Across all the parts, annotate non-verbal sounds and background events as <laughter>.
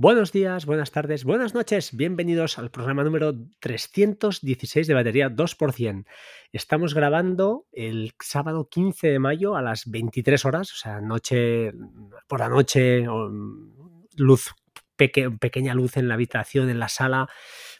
Buenos días, buenas tardes, buenas noches. Bienvenidos al programa número 316 de batería 2%. Estamos grabando el sábado 15 de mayo a las 23 horas, o sea, noche por la noche, luz, pequeña luz en la habitación, en la sala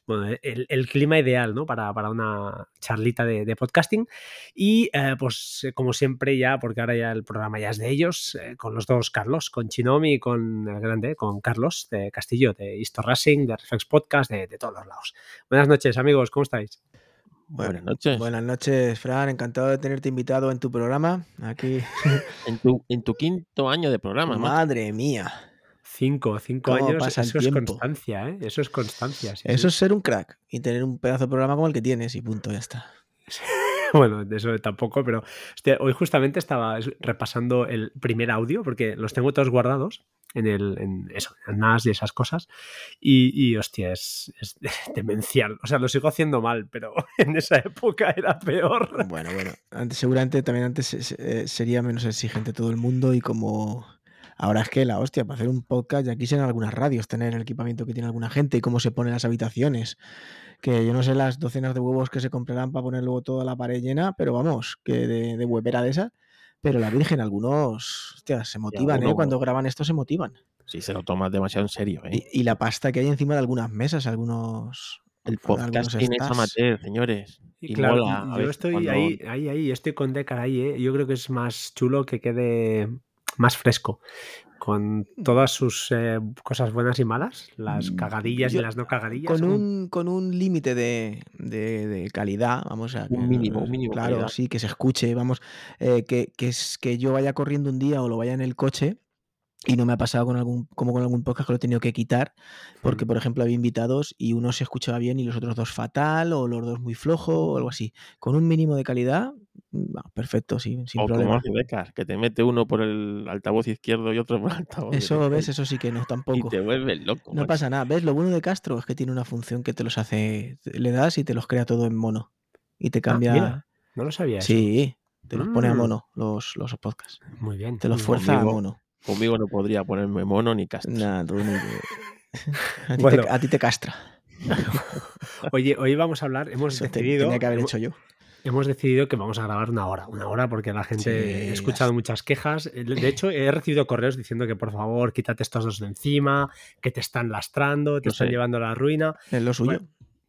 bueno, el, clima ideal ¿no? para, una charlita de, podcasting. Y eh, pues eh, como siempre ya, porque ahora ya el programa ya es de ellos, eh, con los dos Carlos, con Chinomi y con el grande, con Carlos de Castillo, de Histo Racing, de Reflex Podcast, de, todos los lados. Buenas noches amigos, ¿cómo estáis? Buenas noches. Buenas noches, Fran. Encantado de tenerte invitado en tu programa. Aquí. <laughs> en, tu, en tu quinto año de programa. Madre mía. Cinco, cinco años, eso es constancia, ¿eh? Eso es constancia. eso es ser un crack y tener un pedazo de programa como el que tienes y punto, ya está. <laughs> bueno, de eso tampoco, pero hoy justamente estaba repasando el primer audio porque los tengo todos guardados en el en eso, en NAS y esas cosas. Y, hostia, es, <laughs> demencial. O sea, lo sigo haciendo mal, pero <laughs> en esa época era peor. Bueno, bueno, antes, seguramente también antes eh, sería menos exigente todo el mundo y como Ahora es que la hostia, para hacer un podcast ya quisieran algunas radios tener el equipamiento que tiene alguna gente y cómo se ponen las habitaciones. Que yo no sé las docenas de huevos que se comprarán para poner luego toda la pared llena, pero vamos, que de, de huevera de esa. Pero la Virgen, algunos, hostia, se motivan, ¿eh? Cuando graban esto se motiban. Sí, se lo tomas demasiado en serio, ¿eh? Y, la pasta que hay encima de algunas mesas, algunos... El podcast tiene esa materia, señores. Y, claro, yo estoy ahí, ahí, ahí, estoy con Decar ahí, ¿eh? Yo creo que es más chulo que quede más fresco, con todas sus eh, cosas buenas y malas, las mm, cagadillas y las no cagadillas. Con un, con un límite de, de, calidad, vamos a... Un mínimo, un mínimo. Claro, sí, que se escuche, vamos, eh, que, que, es, que yo vaya corriendo un día o lo vaya en el coche y no me ha pasado con algún, como con algún podcast que lo he tenido que quitar, porque, por ejemplo, había invitados y uno se escuchaba bien y los otros dos fatal, o los dos muy flojo, o algo así. Con un mínimo de calidad, perfecto, sí, sin o problema. Como Becas, que te mete uno por el altavoz izquierdo y otro por el altavoz Eso, ves, eso sí que no, tampoco. Y te vuelves loco. No pasa nada. ¿Ves? Lo bueno de Castro es que tiene una función que te los hace, le das y te los crea todo en mono. Y te ah, cambia. no lo sabía. Sí, te los pone a mm. mono los, los podcasts. Muy bien. Te los fuerza a mono. Conmigo no podría ponerme mono ni castra. Nada, tú <laughs> <laughs> a, ti te, castra. <laughs> Oye, hoy vamos a hablar, hemos decidido... Tenía que haber hecho yo. Hemos decidido que vamos a grabar una hora, una hora porque la gente ha escuchado muchas quejas. De hecho, he recibido correos diciendo que por favor quítate estos dos de encima, que te están lastrando, te están llevando a la ruina. Es lo suyo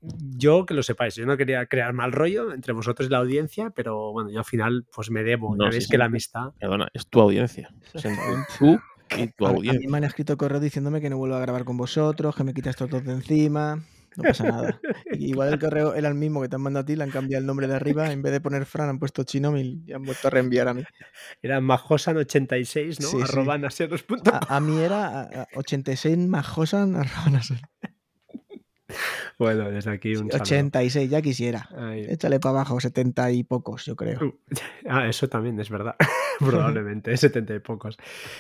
yo que lo sepáis, yo no quería crear mal rollo entre vosotros y la audiencia, pero bueno, yo al final pues me debo, no, ya que la amistad... Perdona, es tu audiencia. <laughs> tú y tu audiencia. A mí me han escrito correo diciéndome que no vuelvo a grabar con vosotros, que me quitas todo de encima. No pasa nada. <laughs> Igual el correo era el mismo que te han mandado a ti, le han cambiado el nombre de arriba. En vez de poner Fran, han puesto Chino y han vuelto a reenviar a mí. <laughs> Era majosan86, ¿no? Sí, A, a, mí era 86 majosan Bueno, desde aquí un 86, ya quisiera. Échale para abajo, 70 y pocos, yo creo. Uh, <laughs> ah, eso también es verdad. <laughs> Probablemente, 70 y pocos.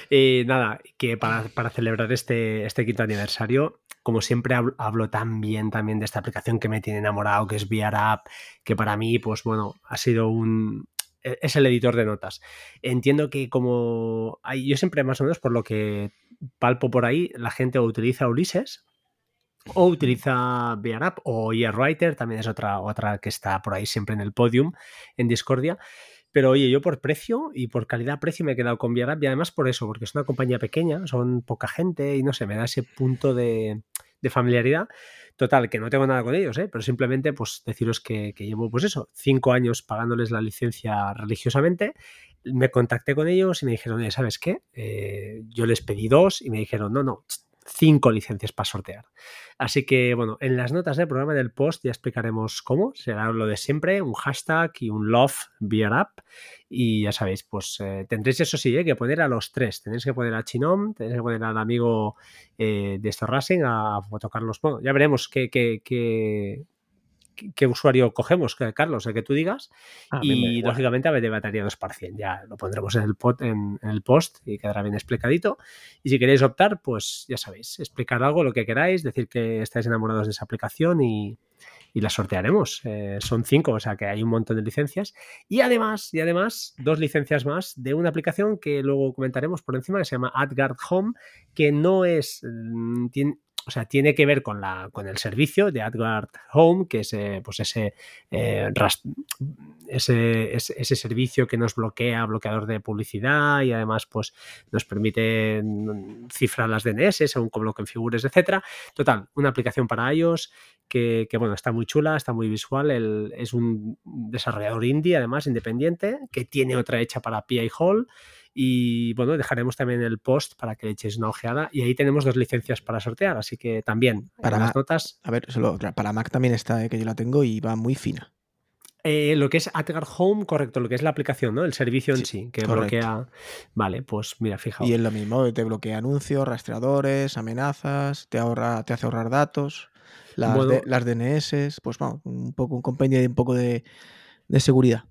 Y nada, que para, celebrar este, este quinto aniversario, como siempre hablo, tan bien también de esta aplicación que me tiene enamorado, que es VR App, que para mí, pues bueno, ha sido un, e, es el editor de notas. Entiendo que como yo siempre más o menos por lo que palpo por ahí, la gente utiliza Ulises o utiliza VRAP o Writer, también es otra, otra que está por ahí siempre en el podium en Discordia. Pero oye, yo por precio y por calidad-precio me he quedado con VRAP y además por eso, porque es una compañía pequeña, son poca gente y no sé, me da ese punto de, familiaridad. Total, que no tengo nada con ellos, ¿eh? pero simplemente pues deciros que, llevo pues eso, cinco años pagándoles la licencia religiosamente. Me contacté con ellos y me dijeron, ¿sabes qué? Eh, yo les pedí dos y me dijeron, no, no, cinco licencias para sortear. Así que, bueno, en las notas del programa del post ya explicaremos cómo. Será lo de siempre, un hashtag y un love beer up. Y ya sabéis, pues eh, tendréis eso sí, eh, que poner a los tres. Tenéis que poner a Chinom, tenéis que poner al amigo eh, de Star Racing, a Fotocarlos. Bueno, ya veremos qué, qué, qué, qué usuario cogemos, Carlos, el que tú digas. Ah, y lógicamente de batería 2 Ya lo pondremos en el, en, el post y quedará bien explicadito. Y si queréis optar, pues ya sabéis, explicar algo, lo que queráis, decir que estáis enamorados de esa aplicación y, y las sortearemos. Eh, son cinco, o sea que hay un montón de licencias. Y además, y además, dos licencias más de una aplicación que luego comentaremos por encima que se llama AdGuard Home, que no es. mm, tiene- o sea, tiene que ver con, la, con el servicio de AdGuard Home, que es eh, pues ese, eh, ese, ese, ese servicio que nos bloquea, bloqueador de publicidad y además pues nos permite mm, cifrar las DNS según cómo lo configures, etcétera. Total, una aplicación para iOS que, que, bueno, está muy chula, está muy visual. Es un desarrollador indie, además, independiente, que tiene otra hecha para PI Hall. Y bueno, dejaremos también el post para que le echéis una ojeada. Y ahí tenemos dos licencias para sortear, así que también Para las Mac. notas. A ver, solo, claro, para Mac también está, eh, que yo la tengo y va muy fina. eh, lo que es AdGuard Home, correcto, lo que es la aplicación, ¿no? El servicio en Sí, sí, que correcto. bloquea. Vale, pues mira, fijaos. Y es lo mismo, te bloquea anuncios, rastreadores, amenazas, te ahorra, te hace ahorrar datos, las, Bueno. de- las DNS, pues vamos, un poco un compendio y un poco de, de seguridad.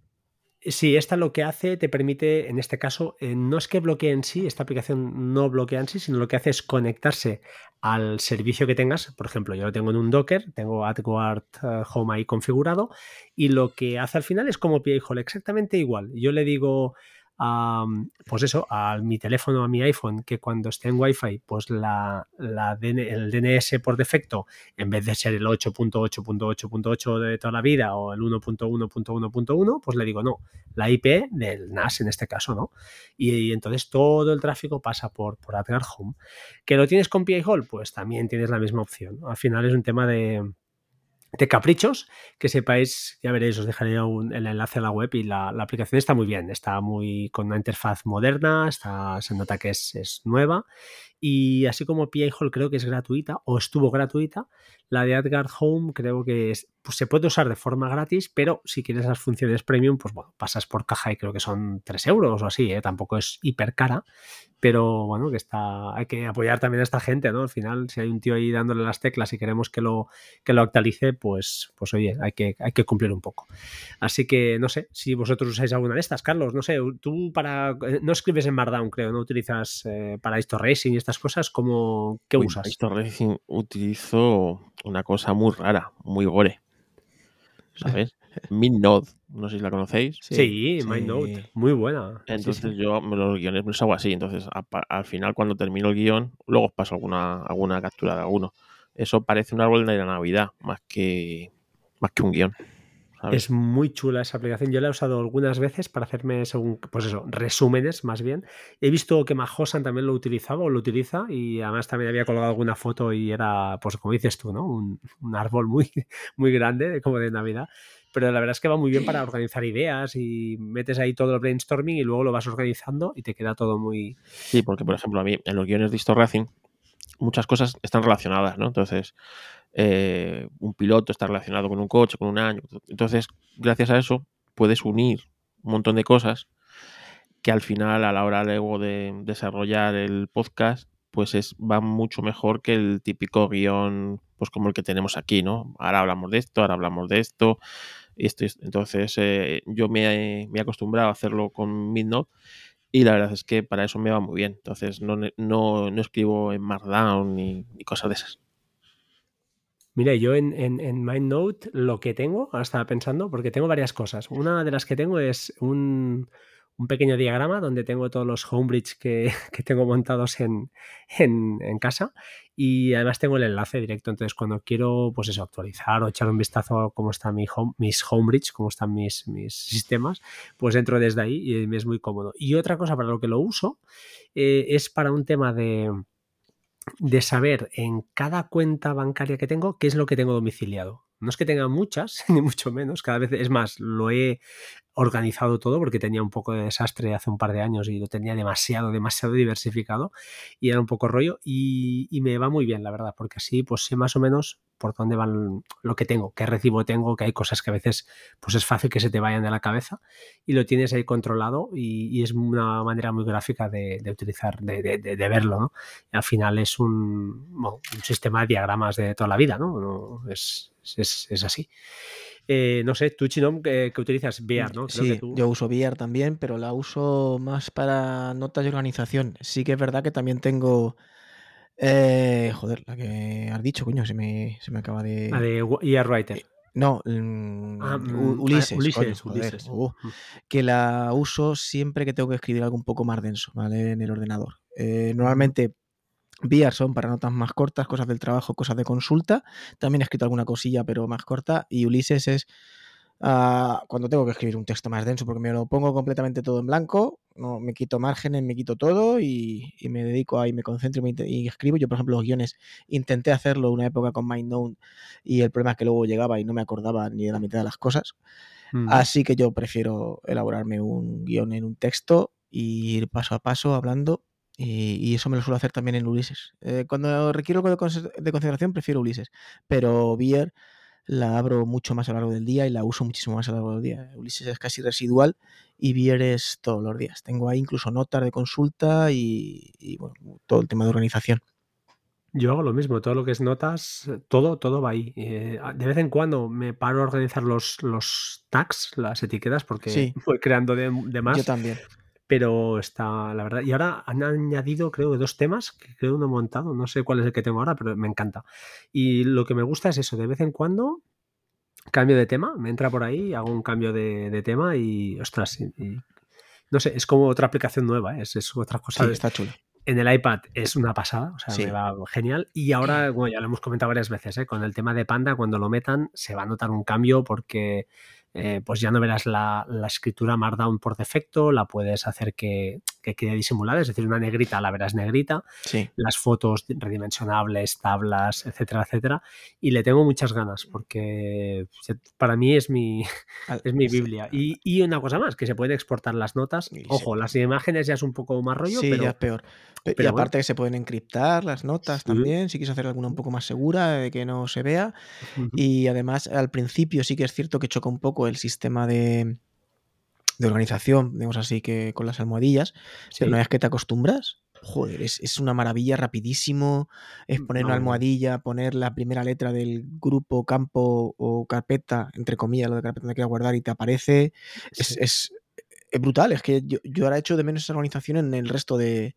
Sí, esta lo que hace te permite, en este caso, eh, no es que bloquee en sí, esta aplicación no bloquea en sí, sino lo que hace es conectarse al servicio que tengas. Por ejemplo, yo lo tengo en un Docker, tengo AdGuard eh, Home ahí configurado, y lo que hace al final es como PI Hall, exactamente igual. Yo le digo, pues eso, a mi teléfono, a mi iPhone, que cuando esté en Wi-Fi, pues la, el DNS por defecto, en vez de ser el 8.8.8.8 de toda la vida o el 1.1.1.1, pues le digo, no, la IP del NAS en este caso, ¿no? Y, entonces todo el tráfico pasa por, por AdGuard Home. ¿Que lo tienes con PI Hall? Pues también tienes la misma opción. Al final es un tema de, de caprichos, que sepáis, ya veréis, os dejaré un- el enlace a la web y la, la aplicación está muy bien, está muy con una interfaz moderna, está, se nota que es, es nueva y así como PI Hall creo que es gratuita o estuvo gratuita, la de AdGuard Home creo que es- pues se puede usar de forma gratis, pero si quieres las funciones premium, pues bueno, pasas por caja y creo que son 3 euros o así, ¿eh? tampoco es hiper cara, pero bueno, que está, hay que apoyar también a esta gente, ¿no? Al final, si hay un tío ahí dándole las teclas y queremos que lo, que lo actualice, pues, pues oye, hay que, hay que cumplir un poco. Así que no sé si vosotros usáis alguna de estas, Carlos. No sé, tú para. eh, No escribes en Markdown, creo, no utilizas eh, para esto Racing y estas cosas. ¿cómo, ¿Qué Uy, usas? Esto Racing utilizo una cosa muy rara, muy gore. <laughs> ¿Sabes? MidNode, no sé si la conocéis. Sí, MindNote, muy buena. Sí, Entonces sí. yo me los guiones me los hago así. Entonces a- al final cuando termino el guion, luego os paso alguna, alguna captura de alguno. Eso parece un árbol de la Navidad, más que, más que un guion. ¿Sabes? Es muy chula esa aplicación. Yo la he usado algunas veces para hacerme, según, pues eso, resúmenes más bien. He visto que Majosan también lo utilizaba o lo utiliza y además también había colgado alguna foto y era, pues como dices tú, ¿no? Un, un árbol muy, <laughs> muy grande, como de Navidad. Pero la verdad es que va muy bien para organizar ideas y metes ahí todo el brainstorming y luego lo vas organizando y te queda todo muy... Sí, porque por ejemplo a mí en los guiones de Histo Racing muchas cosas están relacionadas, ¿no? Entonces eh, un piloto está relacionado con un coche, con un año. Entonces gracias a eso puedes unir un montón de cosas que al final a la hora luego de desarrollar el podcast pues es, va mucho mejor que el típico guion pues como el que tenemos aquí, ¿no? Ahora hablamos de esto, ahora hablamos de esto. esto, esto. Entonces eh, yo me he, acostumbrado a hacerlo con Midnote y la verdad es que para eso me va muy bien. Entonces no, no, no escribo en Markdown ni, ni cosas de esas. Mira, yo en, en, en MindNote lo que tengo, ahora estaba pensando, porque tengo varias cosas. Una de las que tengo es un, un pequeño diagrama donde tengo todos los homebridge que, <laughs> que tengo montados en, en, casa y además tengo el enlace directo. Entonces, cuando quiero, pues eso, actualizar o echar un vistazo a cómo están mi home, mis homebridge, cómo están mis, mis <laughs> sistemas, pues entro desde ahí y me es muy cómodo. Y otra cosa para lo que lo uso eh, es para un tema de de saber en cada cuenta bancaria que tengo qué es lo que tengo domiciliado. No es que tenga muchas, <laughs> ni mucho menos, cada vez es más, lo he organizado todo porque tenía un poco de desastre hace un par de años y lo tenía demasiado, demasiado diversificado y era un poco rollo y, y me va muy bien, la verdad, porque así pues sé más o menos por dónde van lo que tengo, qué recibo tengo, que hay cosas que a veces pues es fácil que se te vayan de la cabeza y lo tienes ahí controlado y, y es una manera muy gráfica de, de utilizar, de, de, de, verlo, ¿no? Al final es un, bueno, un, sistema de diagramas de toda la vida, ¿no? es, es, es, así. Eh, no sé, tú, Chinom, que, que utilizas VR, ¿no? Creo sí, tú... yo uso VR también, pero la uso más para notas de organización. Sí que es verdad que también tengo... Eh, joder, la que has dicho, coño, se me, se me acaba de... La de ER Writer. No, Ulises, Ulises, coño, joder, Ulises. uh, que la uso siempre que tengo que escribir algo un poco más denso, ¿vale? En el ordenador. Eh, normalmente VR son para notas más cortas, cosas del trabajo, cosas de consulta. También he escrito alguna cosilla, pero más corta. Y Ulises es ah, cuando tengo que escribir un texto más denso, porque me lo pongo completamente todo en blanco, no, me quito márgenes, me quito todo y, y me dedico ahí, me concentro y, me inte- y escribo. Yo, por ejemplo, los guiones intenté hacerlo una época con MindNote y el problema es que luego llegaba y no me acordaba ni de la mitad de las cosas. Mm. Así que yo prefiero elaborarme un guion en un texto y ir paso a paso hablando. Y, y eso me lo suelo hacer también en Ulises. Eh, cuando requiero algo de, de concentración, prefiero Ulises. Pero Beer la abro mucho más a lo largo del día y la uso muchísimo más a lo largo del día. Ulises es casi residual y Beer es todos los días. Tengo ahí incluso notas de consulta y, y, bueno, todo el tema de organización. Yo hago lo mismo, todo lo que es notas, todo, todo va ahí. Eh, de vez en cuando me paro a organizar los, los tags, las etiquetas, porque Sí. <laughs> voy creando de, de Yo más, también. Pero está, la verdad. Y ahora han añadido, creo, dos temas que creo no he montado, no sé cuál es el que tengo ahora, pero me encanta. Y lo que me gusta es eso, de vez en cuando cambio de tema, me entra por ahí, hago un cambio de, de tema y, ostras, y- y- no sé, es como otra aplicación nueva, ¿eh? es, es otra cosa. Sí, está chulo. en el iPad es una pasada, o sea, Sí. me va genial. Y ahora, bueno, ya lo hemos comentado varias veces, ¿eh? con el tema de Panda, cuando lo metan, se va a notar un cambio porque eh, pues ya no verás la, la escritura Markdown por defecto, la puedes hacer que, que quede disimulada, es decir, una negrita la verás negrita, Sí. las fotos redimensionables, tablas, etcétera, etcétera. Y le tengo muchas ganas porque para mí es mi, <laughs> es mi. Biblia. Y, y una cosa más, que se pueden exportar las notas. Ojo, las imágenes ya es un poco más rollo, sí, pero ya es peor. Pe- y pero aparte bueno. que se pueden encriptar las notas Sí. también, si quieres hacer alguna un poco más segura de que no se vea. Y además, al principio sí que es cierto que choca un poco el sistema de, de organización, digamos así, que con las almohadillas, pero una vez que te acostumbras, joder, es, es una maravilla, rapidísimo, es poner una almohadilla, poner la primera letra del grupo, campo o carpeta, entre comillas, lo de carpeta donde quieras guardar y te aparece. Es- es brutal, es que yo, yo ahora echo de menos esa organización en el resto de,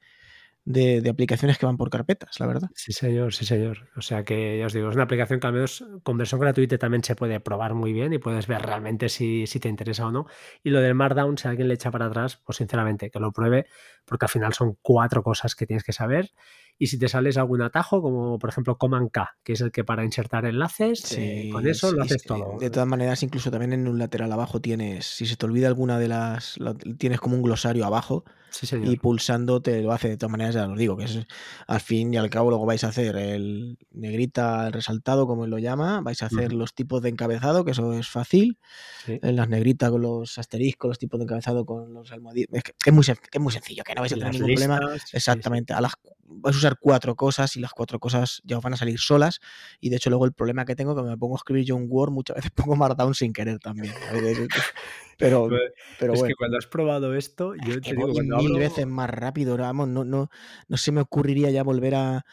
de- aplicaciones que van por carpetas, la verdad. Sí, señor, sí, señor. O sea que ya os digo, es una aplicación que al menos con versión gratuita también se puede probar muy bien y puedes ver realmente si, si te interesa o no. Y lo del Markdown, si alguien le echa para atrás, pues sinceramente que lo pruebe, porque al final son cuatro cosas que tienes que saber. Y si te sales algún atajo, como por ejemplo Command K, que es el que para insertar enlaces, eh, con eso sí, lo haces sí. todo. De todas maneras, incluso también en un lateral abajo tienes, si se te olvida alguna de las, la- tienes como un glosario abajo y pulsando te lo hace. De todas maneras, ya os digo, que es al fin y al cabo luego vais a hacer el negrita, el resaltado, como él lo llama, vais a hacer los tipos de encabezado, que eso es fácil, en las negritas con los asteriscos, los tipos de encabezado con los almohadillas. Es, que es muy, es muy sencillo, que no vais a tener Las ningún problema. listas. Exactamente. A las, vais a usar cuatro cosas y las cuatro cosas ya os van a salir solas. Y de hecho, luego el problema que tengo es que me pongo a escribir yo un Word, muchas veces <laughs> pongo Markdown sin querer también. <laughs> Pero, pero es bueno. que cuando has probado esto, yo te digo, cuando mil abro- veces más rápido, vamos, no, no, no se me ocurriría ya volver a,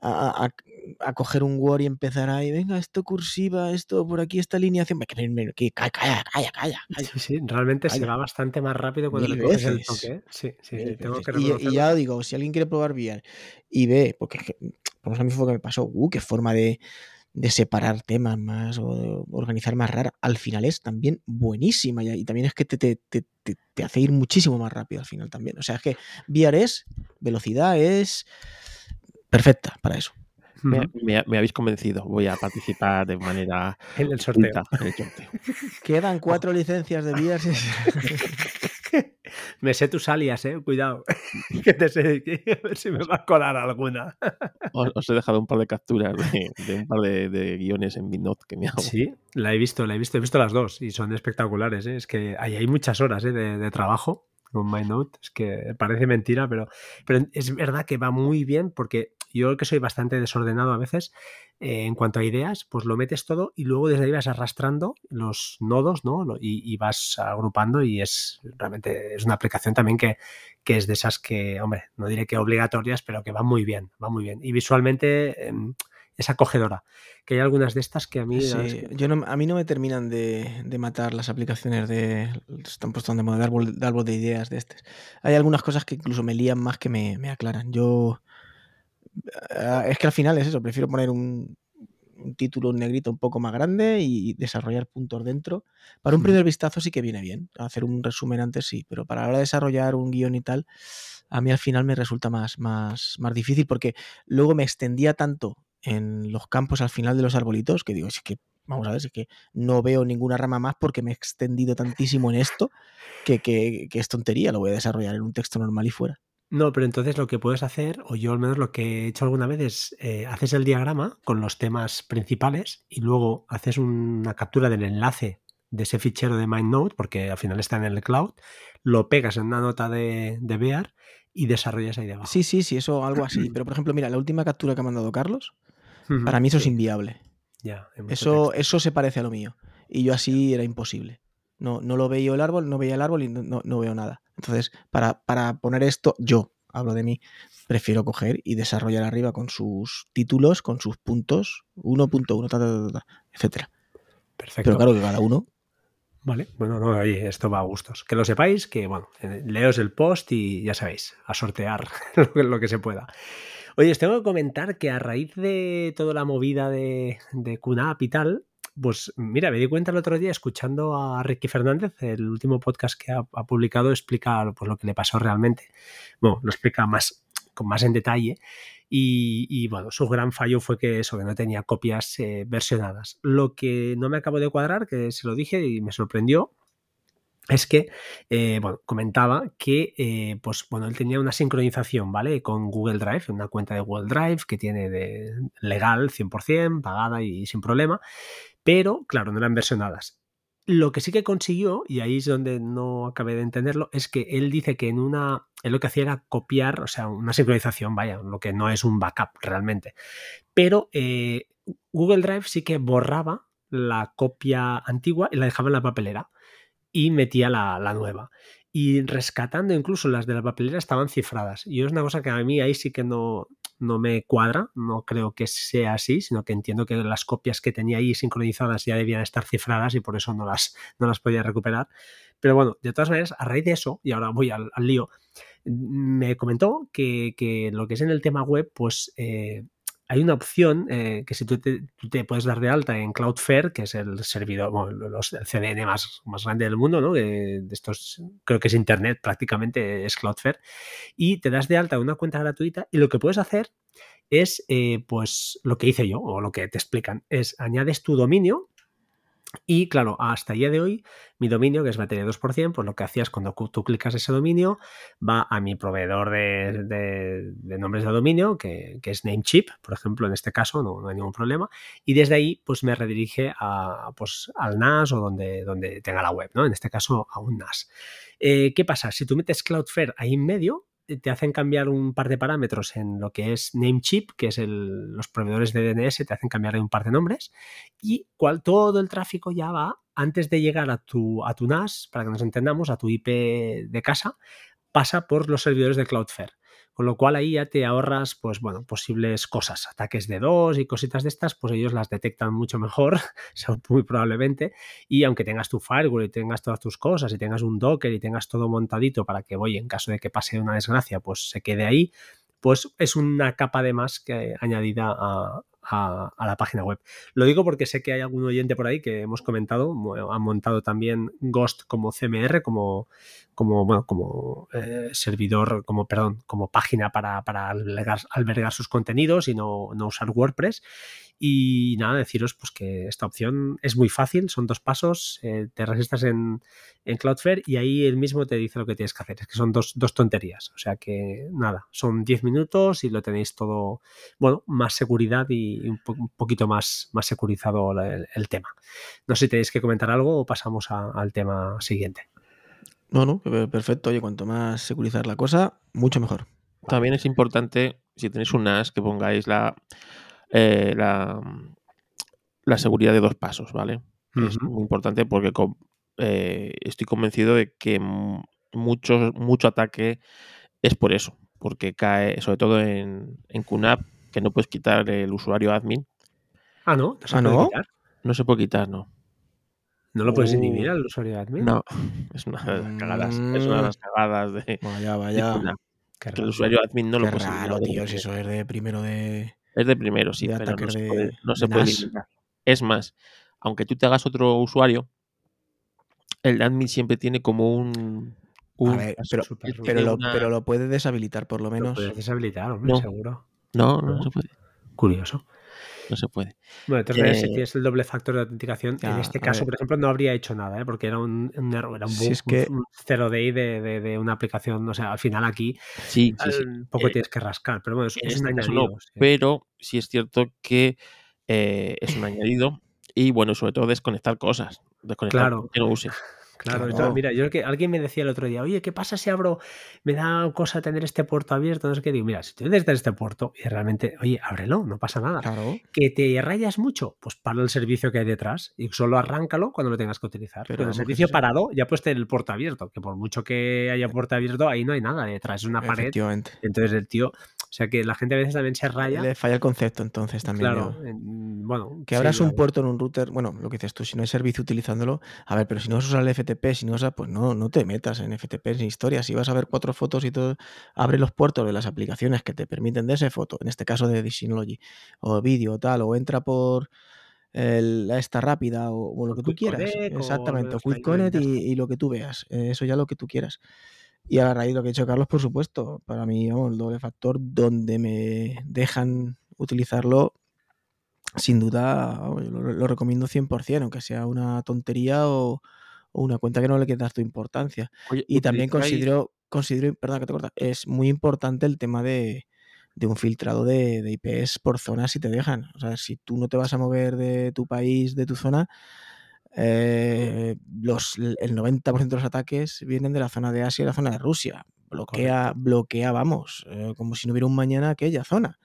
a, a- a coger un Word y empezar ahí, venga, esto cursiva, esto por aquí, esta alineación. Calla, calla, calla, calla. Sí, sí, realmente se Calla. va bastante más rápido cuando Mil le coges el toque. ¿eh? Sí, sí, tengo que Y- y, ya digo, si alguien quiere probar VR y ve, porque por mí fue lo que me pasó, uh, qué forma de, de separar temas más o de organizar más rara, al final es también buenísima y, y también es que te, te- te- te- te hace ir muchísimo más rápido al final también. O sea, es que VR es velocidad, es perfecta para eso. Me, Ujú. me- me habéis convencido. Voy a participar de manera <laughs> En el sorteo. oculta en el sorteo. <laughs> Quedan cuatro licencias de sí. <laughs> Me sé tus alias, eh. Cuidado. que te sé que- a ver si me va a colar alguna. Os, os he dejado un par de capturas de, de un par de, de guiones en BitNote que me hago. Sí, la he visto, la he visto, he visto las dos y son espectaculares. ¿eh? Es que hay, hay muchas horas ¿eh? de, de trabajo con MyNote. Es que parece mentira, pero, pero es verdad que va muy bien porque yo que soy bastante desordenado a veces eh, en cuanto a ideas, pues lo metes todo y luego desde ahí vas arrastrando los nodos, ¿no? Y, y vas agrupando y es realmente es una aplicación también que, que es de esas que, hombre, no diré que obligatorias, pero que va muy bien, va muy bien. Y visualmente em, es acogedora. Que hay algunas de estas que a mí... Sí, yo no- a mí no me terminan de, de matar las aplicaciones de. Están puestos de moda, de árbol, de árbol de ideas de este. Hay algunas cosas que incluso me lían más que me, me aclaran. Yo. Eh, es que al final es eso, prefiero poner un, un título negrito un poco más grande y desarrollar puntos dentro. Para un primer vistazo sí que viene bien. Hacer un resumen antes sí, pero para la hora de desarrollar un guion y tal, a mí al final me resulta más, más, más difícil porque luego me extendía tanto en los campos al final de los arbolitos que digo, es que vamos a ver, es que no veo ninguna rama más porque me he extendido tantísimo en esto que, que, que, es tontería, lo voy a desarrollar en un texto normal y fuera. No, pero entonces lo que puedes hacer, o yo al menos lo que he hecho alguna vez es, eh, haces el diagrama con los temas principales y luego haces una captura del enlace de ese fichero de MindNote, porque al final está en el cloud, lo pegas en una nota de, de Bear y desarrollas ahí debajo. Sí, sí, sí, eso algo así. <clears throat> Pero por ejemplo, mira, la última captura que ha mandado Carlos, para mí eso es inviable. Ya, eso, eso se parece a lo mío. Y yo así era imposible. No, no lo veía el árbol, no veía el árbol y no, no veo nada. Entonces, para, para, poner esto, yo hablo de mí, prefiero coger y desarrollar arriba con sus títulos, con sus puntos, 1.1, etcétera. Perfecto. Pero claro que cada uno. Vale, bueno, no, oye, esto va a gustos. Que lo sepáis, que bueno, leos el post y ya sabéis, a sortear <laughs> lo que se pueda. Oye, os tengo que comentar que a raíz de toda la movida de, de QNAP y tal, pues mira, me di cuenta el otro día escuchando a Ricky Fernández, el último podcast que ha, publicado, explica pues, lo que le pasó realmente. Bueno, lo explica más, con más en detalle. Y, y, bueno, su gran fallo fue que eso, que no tenía copias eh, versionadas. Lo que no me acabo de cuadrar, que se lo dije y me sorprendió, es que, eh, bueno, comentaba que, eh, pues, bueno, él tenía una sincronización, ¿vale? Con Google Drive, una cuenta de Google Drive que tiene de legal 100%, pagada y sin problema, pero, claro, no eran versionadas. Lo que sí que consiguió, y ahí es donde no acabé de entenderlo, es que él dice que en una, él lo que hacía era copiar, o sea, una sincronización, vaya, lo que no es un backup realmente. Pero eh, Google Drive sí que borraba la copia antigua y la dejaba en la papelera y metía la, la, nueva. Y rescatando incluso las de la papelera estaban cifradas. Y es una cosa que a mí ahí sí que no, no me cuadra, no creo que sea así, sino que entiendo que las copias que tenía ahí sincronizadas ya debían estar cifradas y por eso no las, no las podía recuperar. Pero bueno, de todas maneras, a raíz de eso, y ahora voy al, lío, me comentó que, que, lo que es en el tema web, pues eh, hay una opción eh, que si tú te, puedes dar de alta en Cloudflare, que es el servidor, los, el CDN más, más grande del mundo, ¿no? De, estos, creo que es Internet prácticamente, es Cloudflare, y te das de alta una cuenta gratuita y lo que puedes hacer es, eh, pues, lo que hice yo, o lo que te explican, es añades tu dominio, y claro, hasta el día de hoy, mi dominio, que es batería 2%, pues lo que hacías cuando tú clicas ese dominio, va a mi proveedor de, nombres de dominio, que, es Namecheap, por ejemplo, en este caso, no, no, hay ningún problema. Y desde ahí, pues me redirige a, pues, al NAS o donde, donde tenga la web, ¿no? En este caso, a un NAS. Eh, ¿Qué pasa? Si tú metes Cloudflare ahí en medio, te hacen cambiar un par de parámetros en lo que es Namecheap, que es el, los proveedores de DNS, te hacen cambiar un par de nombres, y cual, todo el tráfico ya va, antes de llegar a tu, a tu NAS, para que nos entendamos, a tu IP de casa, pasa por los servidores de Cloudflare. Con lo cual ahí ya te ahorras, pues bueno, posibles cosas, ataques de dos y cositas de estas, pues ellos las detectan mucho mejor, <laughs> muy probablemente. Y aunque tengas tu firewall y tengas todas tus cosas y tengas un Docker y tengas todo montadito para que, voy, en caso de que pase una desgracia, pues se quede ahí, pues es una capa de más que añadida a, la página web. Lo digo porque sé que hay algún oyente por ahí que hemos comentado, han montado también Ghost como CMR, como, como, bueno, como eh, servidor, como, perdón, como página para, para albergar, albergar, sus contenidos y no, no usar WordPress. Y nada, deciros pues que esta opción es muy fácil, son dos pasos, eh, te registras en, en, Cloudflare y ahí él mismo te dice lo que tienes que hacer, es que son dos, dos tonterías, o sea que nada, son 10 minutos y lo tenéis todo, bueno, más seguridad y un, po un poquito más, más securizado el, el, tema. No sé si tenéis que comentar algo o pasamos a, al tema siguiente. No, no, perfecto, oye, cuanto más securizar la cosa, mucho mejor. También es importante, si tenéis un NAS, que pongáis la eh, la, la, seguridad de dos pasos, ¿vale? Uh -huh. Es muy importante porque eh, estoy convencido de que mucho, mucho ataque es por eso, porque cae, sobre todo en, en QNAP, que no puedes quitar el usuario admin. Ah, ¿no? ¿No se, ¿Ah, no? Quitar? no se puede quitar, no. ¿No lo puedes uh. inhibir al usuario admin? No, <laughs> es una de las cagadas, mm. es una de las cagadas de. Vaya, vaya. De que el usuario admin no Qué lo puede raro, tío, si eso es de primero de. Es de primero, sí, de pero no se de- puede, no se de puede NAS. eliminar. Es más, aunque tú te hagas otro usuario, el admin siempre tiene como un. un ver, paso- pero- Pero lo, una- pero lo puedes deshabilitar por lo Lo menos. puedes deshabilitar, hombre, No. seguro. No, no, ¿no? se puede. Curioso. No se puede. Bueno, entonces si Eh, tienes el doble factor de autenticación, en este caso, por ejemplo, no habría hecho nada, ¿eh? porque era un, un error, era un Si bug, es que- un cero day de, de- de una aplicación. O sea, al final aquí Sí, sí, sí. poco Eh, tienes que rascar, pero bueno, es, es un este añadido. no, pero sí es cierto que eh, es un añadido y bueno, sobre todo desconectar cosas. Desconectar Claro. que no uses. Claro, Claro. esto- mira, yo creo que alguien me decía el otro día, oye, ¿qué pasa si abro, me da cosa tener este puerto abierto? No sé qué, digo, mira, si tú desde este puerto y realmente, oye, ábrelo, no pasa nada. Claro. Que te rayas mucho, pues para el servicio que hay detrás y solo arráncalo cuando lo tengas que utilizar. Pero Pero el servicio parado ya puedes tener el puerto abierto, que por mucho que haya puerto abierto, ahí no hay nada detrás, es una pared. Entonces el tío, o sea que la gente a veces también se raya. Le falla el concepto entonces también. claro, yo- en- bueno. Que abras un puerto en un router, bueno, lo que dices tú, si no hay servicio utilizándolo, a ver, pero si no vas a usar el FTP, si no vas a, pues no, no te metas en FTP ni historias. Si vas a ver cuatro fotos y todo, abre los puertos de las aplicaciones que te permiten de esa foto, en este caso de Synology, o vídeo o tal, o entra por el- esta rápida o, o lo O que tú Quick quieras. Connect o Exactamente, o los Quick ahí Connect y, meterse. y lo que tú veas. eh, Eso ya lo que tú quieras. Y a raíz de lo que ha dicho Carlos, por supuesto, para mí, vamos, el doble factor, donde me dejan utilizarlo, sin duda, vamos, yo lo, lo recomiendo 100%, aunque sea una tontería o, o una cuenta que no le quieras tu importancia. Oye, Y también ¿utilizáis- considero, considero, perdón que te corta, es muy importante el tema de, de un filtrado de, de IPs por zona si te dejan. O sea, si tú no te vas a mover de tu país, de tu zona, eh, los, el 90% de los ataques vienen de la zona de Asia y la zona de Rusia. Bloquea, bloquea, vamos, eh, como si no hubiera un mañana aquella zona.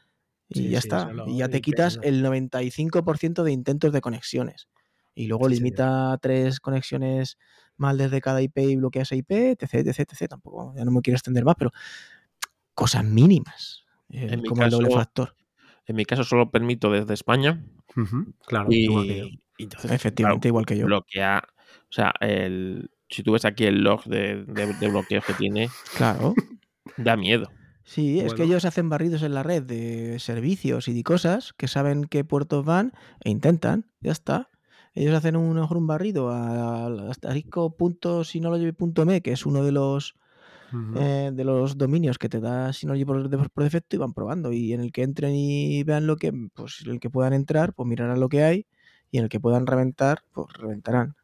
Y Sí, ya sí, está. Y ya te quitas ¿no? el 95% de intentos de conexiones. Y luego Sí, limita tres conexiones mal desde cada IP y bloquea esa IP, etc, etc, etc. Tampoco, ya no me quiero extender más, pero cosas mínimas. eh, En como el doble factor. En mi caso solo permito desde España claro, y entonces, Efectivamente, igual que yo. bloquea. O sea, el, si tú ves aquí el log de, de, de bloqueos que tiene, Claro. da miedo. Sí, es que ellos hacen barridos en la red de servicios y de cosas que saben qué puertos van e intentan, ya está. Ellos hacen un, a lo mejor un barrido al asterisco.synology.me, que es uno de los eh, de los dominios que te da Synology por, de- por defecto y van probando. Y en el que entren y vean lo que, pues en el que puedan entrar, pues mirarán lo que hay y en el que puedan reventar, pues reventarán.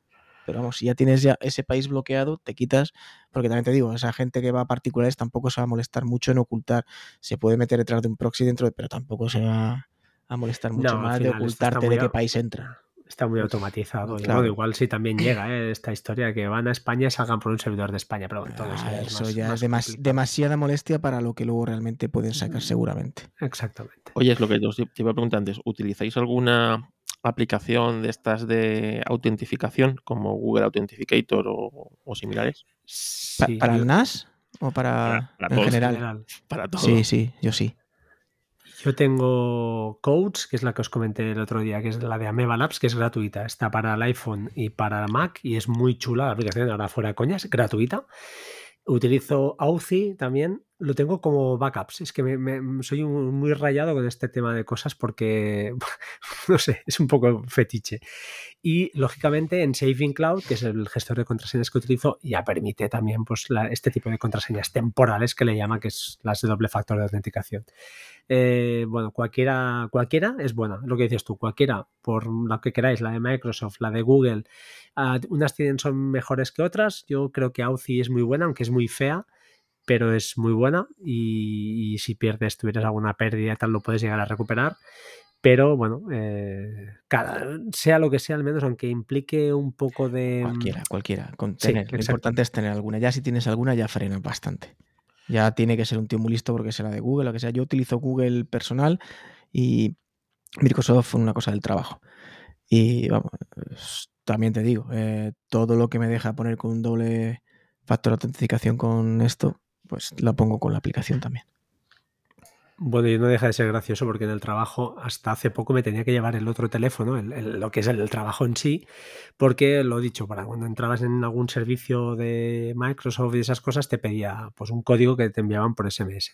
Pero vamos, si ya tienes ya ese país bloqueado, te quitas, porque también te digo, esa gente que va a particulares tampoco se va a molestar mucho en ocultar. Se puede meter detrás de un proxy dentro, de- pero tampoco se va a molestar mucho No, más de final está ocultarte muy de qué a- país entra. Está muy automatizado. y Claro. igual sí también <clears throat> llega ¿eh? esta historia que van a España y salgan por un servidor de España, pero bueno, todo eso, Ah, ya es eso más- ya más es demas- demasiada molestia para lo que luego realmente pueden sacar seguramente. Exactamente. Oye, es lo que os te iba a preguntar antes. ¿Utilizáis alguna aplicación de estas de autentificación como Google Authenticator o, o similares? Sí, ¿Para yo- el NAS o para, Para- para en todos. general? Para todo. Sí, sí, yo sí. Yo tengo Codes, que es la que os comenté el otro día, que es la de Ameba Labs, que es gratuita. Está para el iPhone y para Mac y es muy chula la aplicación, ahora fuera de coñas, gratuita. Utilizo Authy también, lo tengo como backups. Es que me- me- soy un- muy rayado con este tema de cosas porque, <laughs> no sé, es un poco fetiche. Y lógicamente en Saving Cloud, que es el gestor de contraseñas que utilizo, ya permite también pues, la- este tipo de contraseñas temporales que le llama, que es las de doble factor de autenticación. Eh, bueno, cualquiera, cualquiera es buena, lo que dices tú, cualquiera, por la que queráis, la de Microsoft, la de Google, ah, unas tienen, son mejores que otras. Yo creo que Authy es muy buena, aunque es muy fea, pero es muy buena y, y si pierdes, tuvieras alguna pérdida y tal, lo puedes llegar a recuperar. Pero bueno, eh, cada, sea lo que sea, al menos, aunque implique un poco de. Cualquiera, cualquiera. Con sí, tener. lo importante es tener alguna. Ya si tienes alguna, ya frena bastante. Ya tiene que ser un tío muy listo porque será de Google, lo que sea. Yo utilizo Google personal y Microsoft fue una cosa del trabajo. Y vamos, también te digo, eh, todo lo que me deja poner con un doble factor de autenticación con esto, pues la pongo con la aplicación también. Bueno, y no deja de ser gracioso porque en el trabajo hasta hace poco me tenía que llevar el otro teléfono, el- lo que es el, el trabajo en sí, porque lo he dicho, para cuando entrabas en algún servicio de Microsoft y esas cosas, te pedía pues un código que te enviaban por SMS.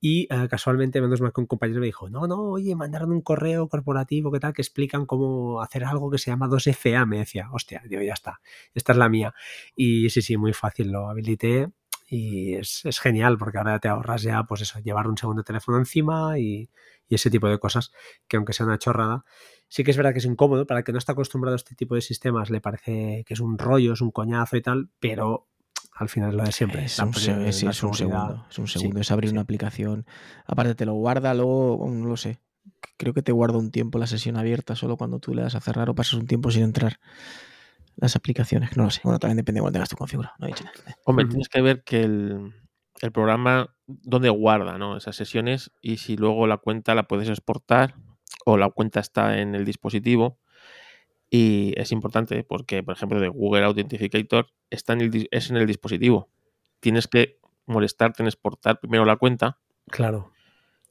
Y eh, casualmente, menos mal que un compañero me dijo, no, no, oye, mandaron un correo corporativo que tal, que explican cómo hacer algo que se llama 2FA. Me decía, hostia, digo, ya está, esta es la mía. Y sí, sí, muy fácil, lo habilité y es, es genial porque ahora te ahorras ya, pues eso, llevar un segundo teléfono encima y, y ese tipo de cosas que aunque sea una chorrada, sí que es verdad que es incómodo, para el que no está acostumbrado a este tipo de sistemas le parece que es un rollo, es un coñazo y tal, pero al final es lo de siempre. Es un, la es segundo. Es un Sí, segundo. es abrir sí. una aplicación. Aparte te lo guarda, luego, no lo sé. Creo que te guarda un tiempo la sesión abierta solo cuando tú le das a cerrar o pasas un tiempo sin entrar las aplicaciones. No lo sé. Bueno, también depende de cuál tengas tu configurado. No he dicho nada. <laughs> Hombre, tienes que ver que el, el programa dónde guarda ¿no? esas sesiones y si luego la cuenta la puedes exportar o la cuenta está en el dispositivo. Y es importante porque, por ejemplo, de Google Authenticator está en el, es en el dispositivo. Tienes que molestarte en exportar primero la cuenta. Claro,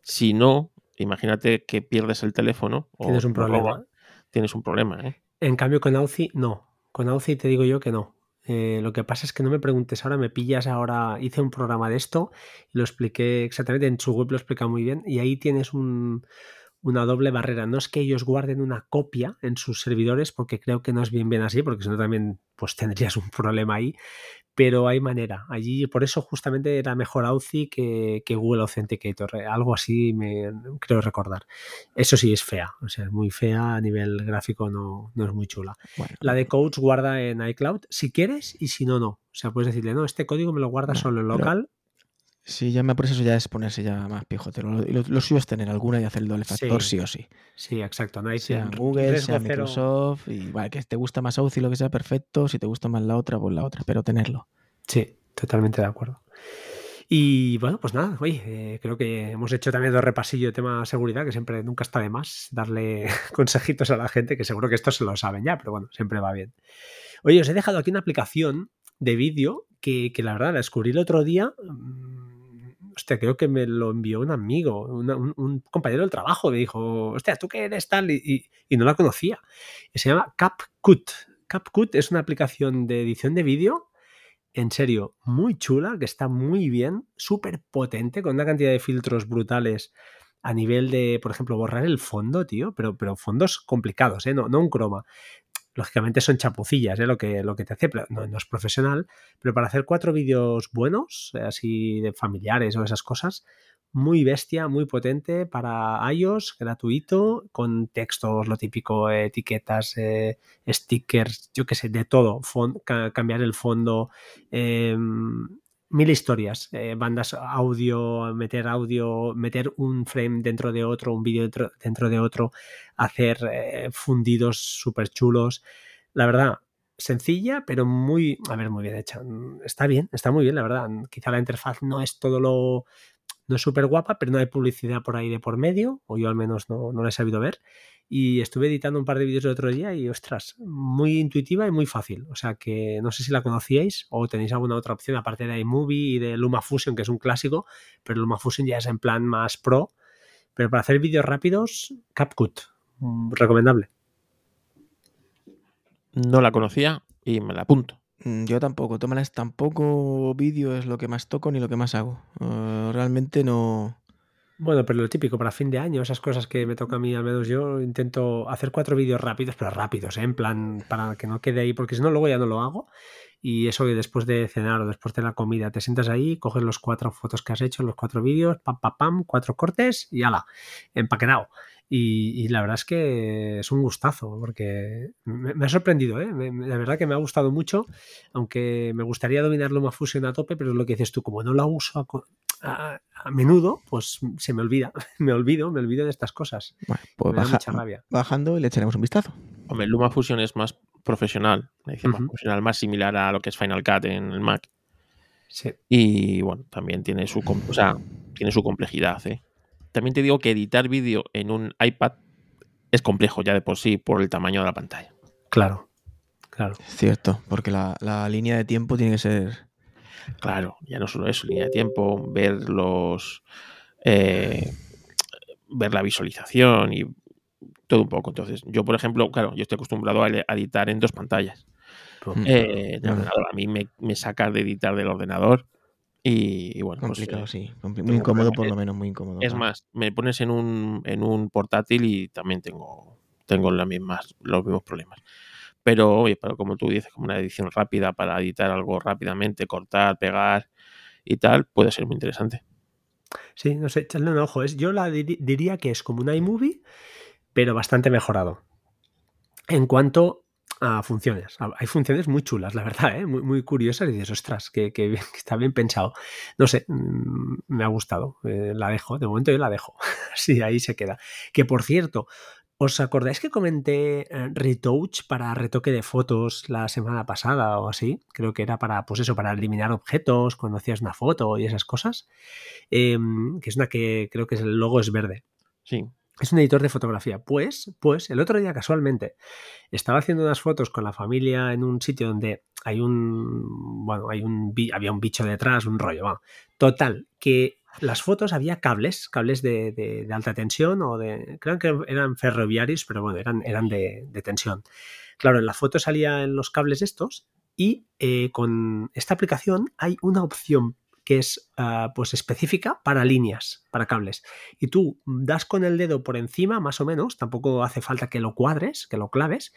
Si no, imagínate que pierdes el teléfono o tienes un te lo problema. tienes un problema. ¿eh? En cambio, con Authy, no. Con Authy te digo yo que no. Eh, lo que pasa es que no me preguntes ahora, me pillas ahora, hice un programa de esto y lo expliqué exactamente, en su web lo explica muy bien y ahí tienes un, una doble barrera. No es que ellos guarden una copia en sus servidores, porque creo que no es bien bien así, porque si no también pues tendrías un problema ahí, pero hay manera. Allí, por eso justamente era mejor Authy que, que Google Authenticator, eh, algo así me creo recordar. Eso sí es fea, o sea, es muy fea a nivel gráfico, no, no es muy chula. Bueno, La de Coach guarda en iCloud si quieres y si no, no. O sea, puedes decirle, no, este código me lo guarda solo en local. Si ya me por eso ya es ponerse ya más pijotero. Lo, lo- lo suyo es tener alguna y hacer el doble factor Sí. sí o sí. Sí, exacto. No hay Sea Google, sea cero. Microsoft. Y vale, que te gusta más Authy, lo que sea, perfecto. Si te gusta más la otra, pues la otra. Pero tenerlo. Sí, totalmente de acuerdo. Y bueno, pues nada, oye, eh, creo que hemos hecho también dos repasillos de tema seguridad, que siempre nunca está de más darle <laughs> consejitos a la gente, que seguro que esto se lo saben ya, pero bueno, siempre va bien. Oye, os he dejado aquí una aplicación de vídeo que, que la verdad la descubrí el otro día. Creo que me lo envió un amigo, un, compañero del trabajo. Me dijo, hostia, ¿tú qué eres tal? Y no la conocía. Y se llama CapCut. CapCut es una aplicación de edición de vídeo en serio, muy chula, que está muy bien, súper potente, con una cantidad de filtros brutales a nivel de, por ejemplo, borrar el fondo, tío, pero, pero fondos complicados, ¿eh? no, no un croma. Lógicamente son chapucillas, ¿eh? lo, que, lo que te hace, no, no es profesional, pero para hacer cuatro vídeos buenos, eh, así de familiares o esas cosas, muy bestia, muy potente para iOS, gratuito, con textos, lo típico, etiquetas, eh, stickers, yo qué sé, de todo, cambiar el fondo, eh, mil historias, eh, bandas audio, meter audio, meter un frame dentro de otro, un vídeo dentro, dentro de otro, hacer eh, fundidos súper chulos. La verdad, sencilla, pero muy, a ver, muy bien hecha. Está bien, está muy bien, la verdad. Quizá la interfaz no es todo lo... No es súper guapa, pero no hay publicidad por ahí de por medio, o yo al menos no, no la he sabido ver. Y estuve editando un par de vídeos el otro día y, ostras, muy intuitiva y muy fácil. O sea que no sé si la conocíais o tenéis alguna otra opción, aparte de iMovie y de LumaFusion, que es un clásico, pero LumaFusion ya es en plan más pro. Pero para hacer vídeos rápidos, CapCut, mm, recomendable. No la conocía y me la apunto. Mm, Yo tampoco, tómalas, tampoco vídeo es lo que más toco ni lo que más hago. Eh, realmente no. Bueno, pero lo típico para fin de año, esas cosas que me toca a mí, al menos yo intento hacer cuatro vídeos rápidos, pero rápidos, ¿eh? en plan, para que no quede ahí, porque si no, luego ya no lo hago. Y eso que después de cenar o después de la comida, te sientas ahí, coges los cuatro fotos que has hecho, los cuatro vídeos, pam, pam, pam, cuatro cortes y ala, empaquetado. Y, y la verdad es que es un gustazo, porque me, me ha sorprendido, ¿eh? Me- me- la verdad que me ha gustado mucho, aunque me gustaría dominar LumaFusion a tope, pero es lo que dices tú, como no la uso a, co- a- a menudo, pues se me olvida, <laughs> me olvido, me olvido de estas cosas. Bueno, pues me da mucha rabia. bajando y le echaremos un vistazo. Hombre, LumaFusion es más profesional, me dice más profesional, más similar a lo que es Final Cut en el Mac. Sí. Y bueno, también tiene su, o sea, tiene su complejidad. ¿eh? También te digo que editar vídeo en un iPad es complejo ya de por sí por el tamaño de la pantalla. Claro, claro. Cierto, porque la, la línea de tiempo tiene que ser. Claro, ya no solo eso, línea de tiempo, ver los eh, ver la visualización y todo un poco. Entonces, yo, por ejemplo, claro, yo estoy acostumbrado a editar en dos pantallas. Eh, a mí me, me saca de editar del ordenador y, bueno. Pues, Complicado, sí. Muy incómodo, por lo menos, muy incómodo. Es más, me pones en un, en un portátil y también tengo, tengo las mismas, los mismos problemas. Pero, oye, pero como tú dices, como una edición rápida para editar algo rápidamente, cortar, pegar y tal, puede ser muy interesante. Sí, no sé, echarle un ojo. Es, yo la diría que es como un iMovie, pero bastante mejorado. En cuanto a funciones. Hay funciones muy chulas, la verdad, ¿eh? muy, muy, curiosas y dices, ostras, que, que, <laughs> está bien pensado. No sé, mm, me ha gustado. Eh, la dejo, de momento yo la dejo. <laughs> sí, ahí se queda. Que por cierto, ¿os acordáis que comenté eh, retouch para retoque de fotos la semana pasada o así? Creo que era para, pues eso, para eliminar objetos cuando hacías una foto y esas cosas. Em, que es una que creo que el logo es verde. Sí. Es un editor de fotografía. Pues, pues, el otro día casualmente estaba haciendo unas fotos con la familia en un sitio donde hay un, bueno, hay un, había un bicho detrás, un rollo. Total, que las fotos había cables, cables de, de, alta tensión o de, creo que eran ferroviarios, pero bueno, eran, eran de, de tensión. Claro, en la foto salía en los cables estos y eh, con esta aplicación hay una opción que es ah, pues específica para líneas, para cables. Y tú das con el dedo por encima, más o menos, tampoco hace falta que lo cuadres, que lo claves,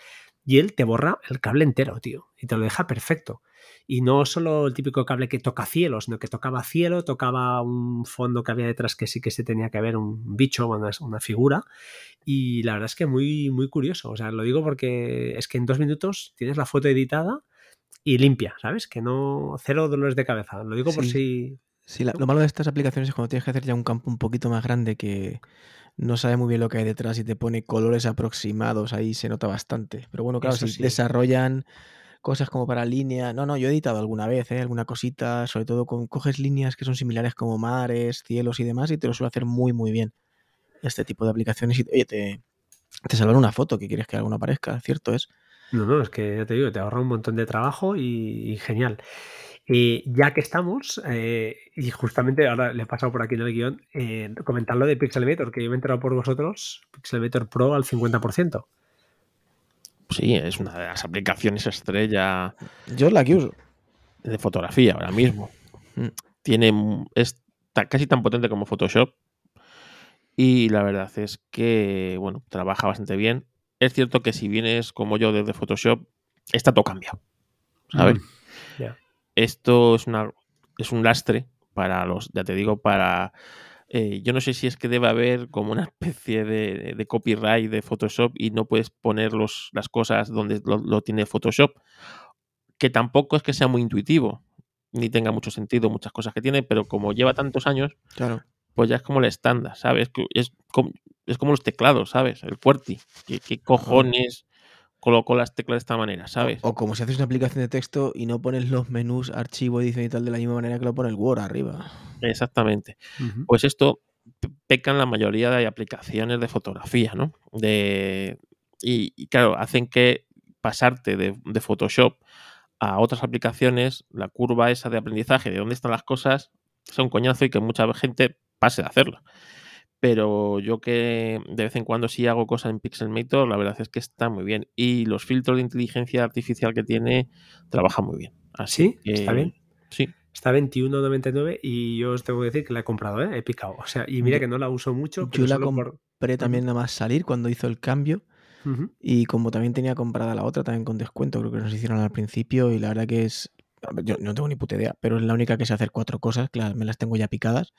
y él te borra el cable entero, tío, y te lo deja perfecto. Y no solo el típico cable que toca cielo, sino que tocaba cielo, tocaba un fondo que había detrás que sí que se tenía que ver, un bicho, una, una figura. Y la verdad es que muy, muy curioso. O sea, lo digo porque es que en dos minutos tienes la foto editada y limpia, ¿sabes? Que no, cero dolores de cabeza. Lo digo por si... Sí, lo malo de estas aplicaciones es cuando tienes que hacer ya un campo un poquito más grande que no sabe muy bien lo que hay detrás y te pone colores aproximados, ahí se nota bastante. Pero bueno, claro, si desarrollan cosas como para línea. No, no, yo he editado alguna vez, ¿eh? alguna cosita, sobre todo con coges líneas que son similares como mares, cielos y demás, y te lo suele hacer muy, muy bien. Este tipo de aplicaciones. Y oye, te, te salvan una foto que quieres que alguna aparezca, ¿cierto es? No, no, es que ya te digo, te ahorra un montón de trabajo y, genial. Y ya que estamos, eh, y justamente ahora le he pasado por aquí en el guion, eh, comentar lo de Pixelmator, que yo me he enterado por vosotros, Pixelmator Pro al 50%. Sí, es una de las aplicaciones estrella. Yo la que uso. De fotografía ahora mismo. Mm. Tiene, es casi tan potente como Photoshop. Y la verdad es que, bueno, trabaja bastante bien. Es cierto que si vienes como yo desde Photoshop, está todo cambiado. ¿Sabes? Mm, Esto es, una, es un lastre para los, ya te digo, para... Eh, yo no sé si es que debe haber como una especie de, copyright de Photoshop y no puedes poner las cosas donde lo, tiene Photoshop, que tampoco es que sea muy intuitivo, ni tenga mucho sentido muchas cosas que tiene, pero como lleva tantos años, claro. Pues ya es como el estándar, ¿sabes? Es como, es como los teclados, ¿sabes? El QWERTY. ¿Qué, cojones coloco las teclas de esta manera, ¿sabes? O, como si haces una aplicación de texto y no pones los menús, archivo, edición y tal de la misma manera que lo pone el Word arriba. Exactamente. Pues esto pecan la mayoría de aplicaciones de fotografía, ¿no? De, y, claro, hacen que pasarte de, de, Photoshop a otras aplicaciones, la curva esa de aprendizaje de dónde están las cosas, sea un coñazo y que mucha gente pase de hacerlo pero yo que de vez en cuando sí hago cosas en Pixelmator, la verdad es que está muy bien. Y los filtros de inteligencia artificial que tiene, trabaja muy bien. Así ¿Sí? ¿Está bien? Sí. Está 21.99 y yo os tengo que decir que la he comprado, ¿eh? he picado. O sea, y mira que no la uso mucho. Yo la compré también nada más salir cuando hizo el cambio. Y como también tenía comprada la otra, también con descuento, creo que nos hicieron al principio. Y la verdad que es. Yo no tengo ni puta idea, pero es la única que sé hacer cuatro cosas, que me las tengo ya picadas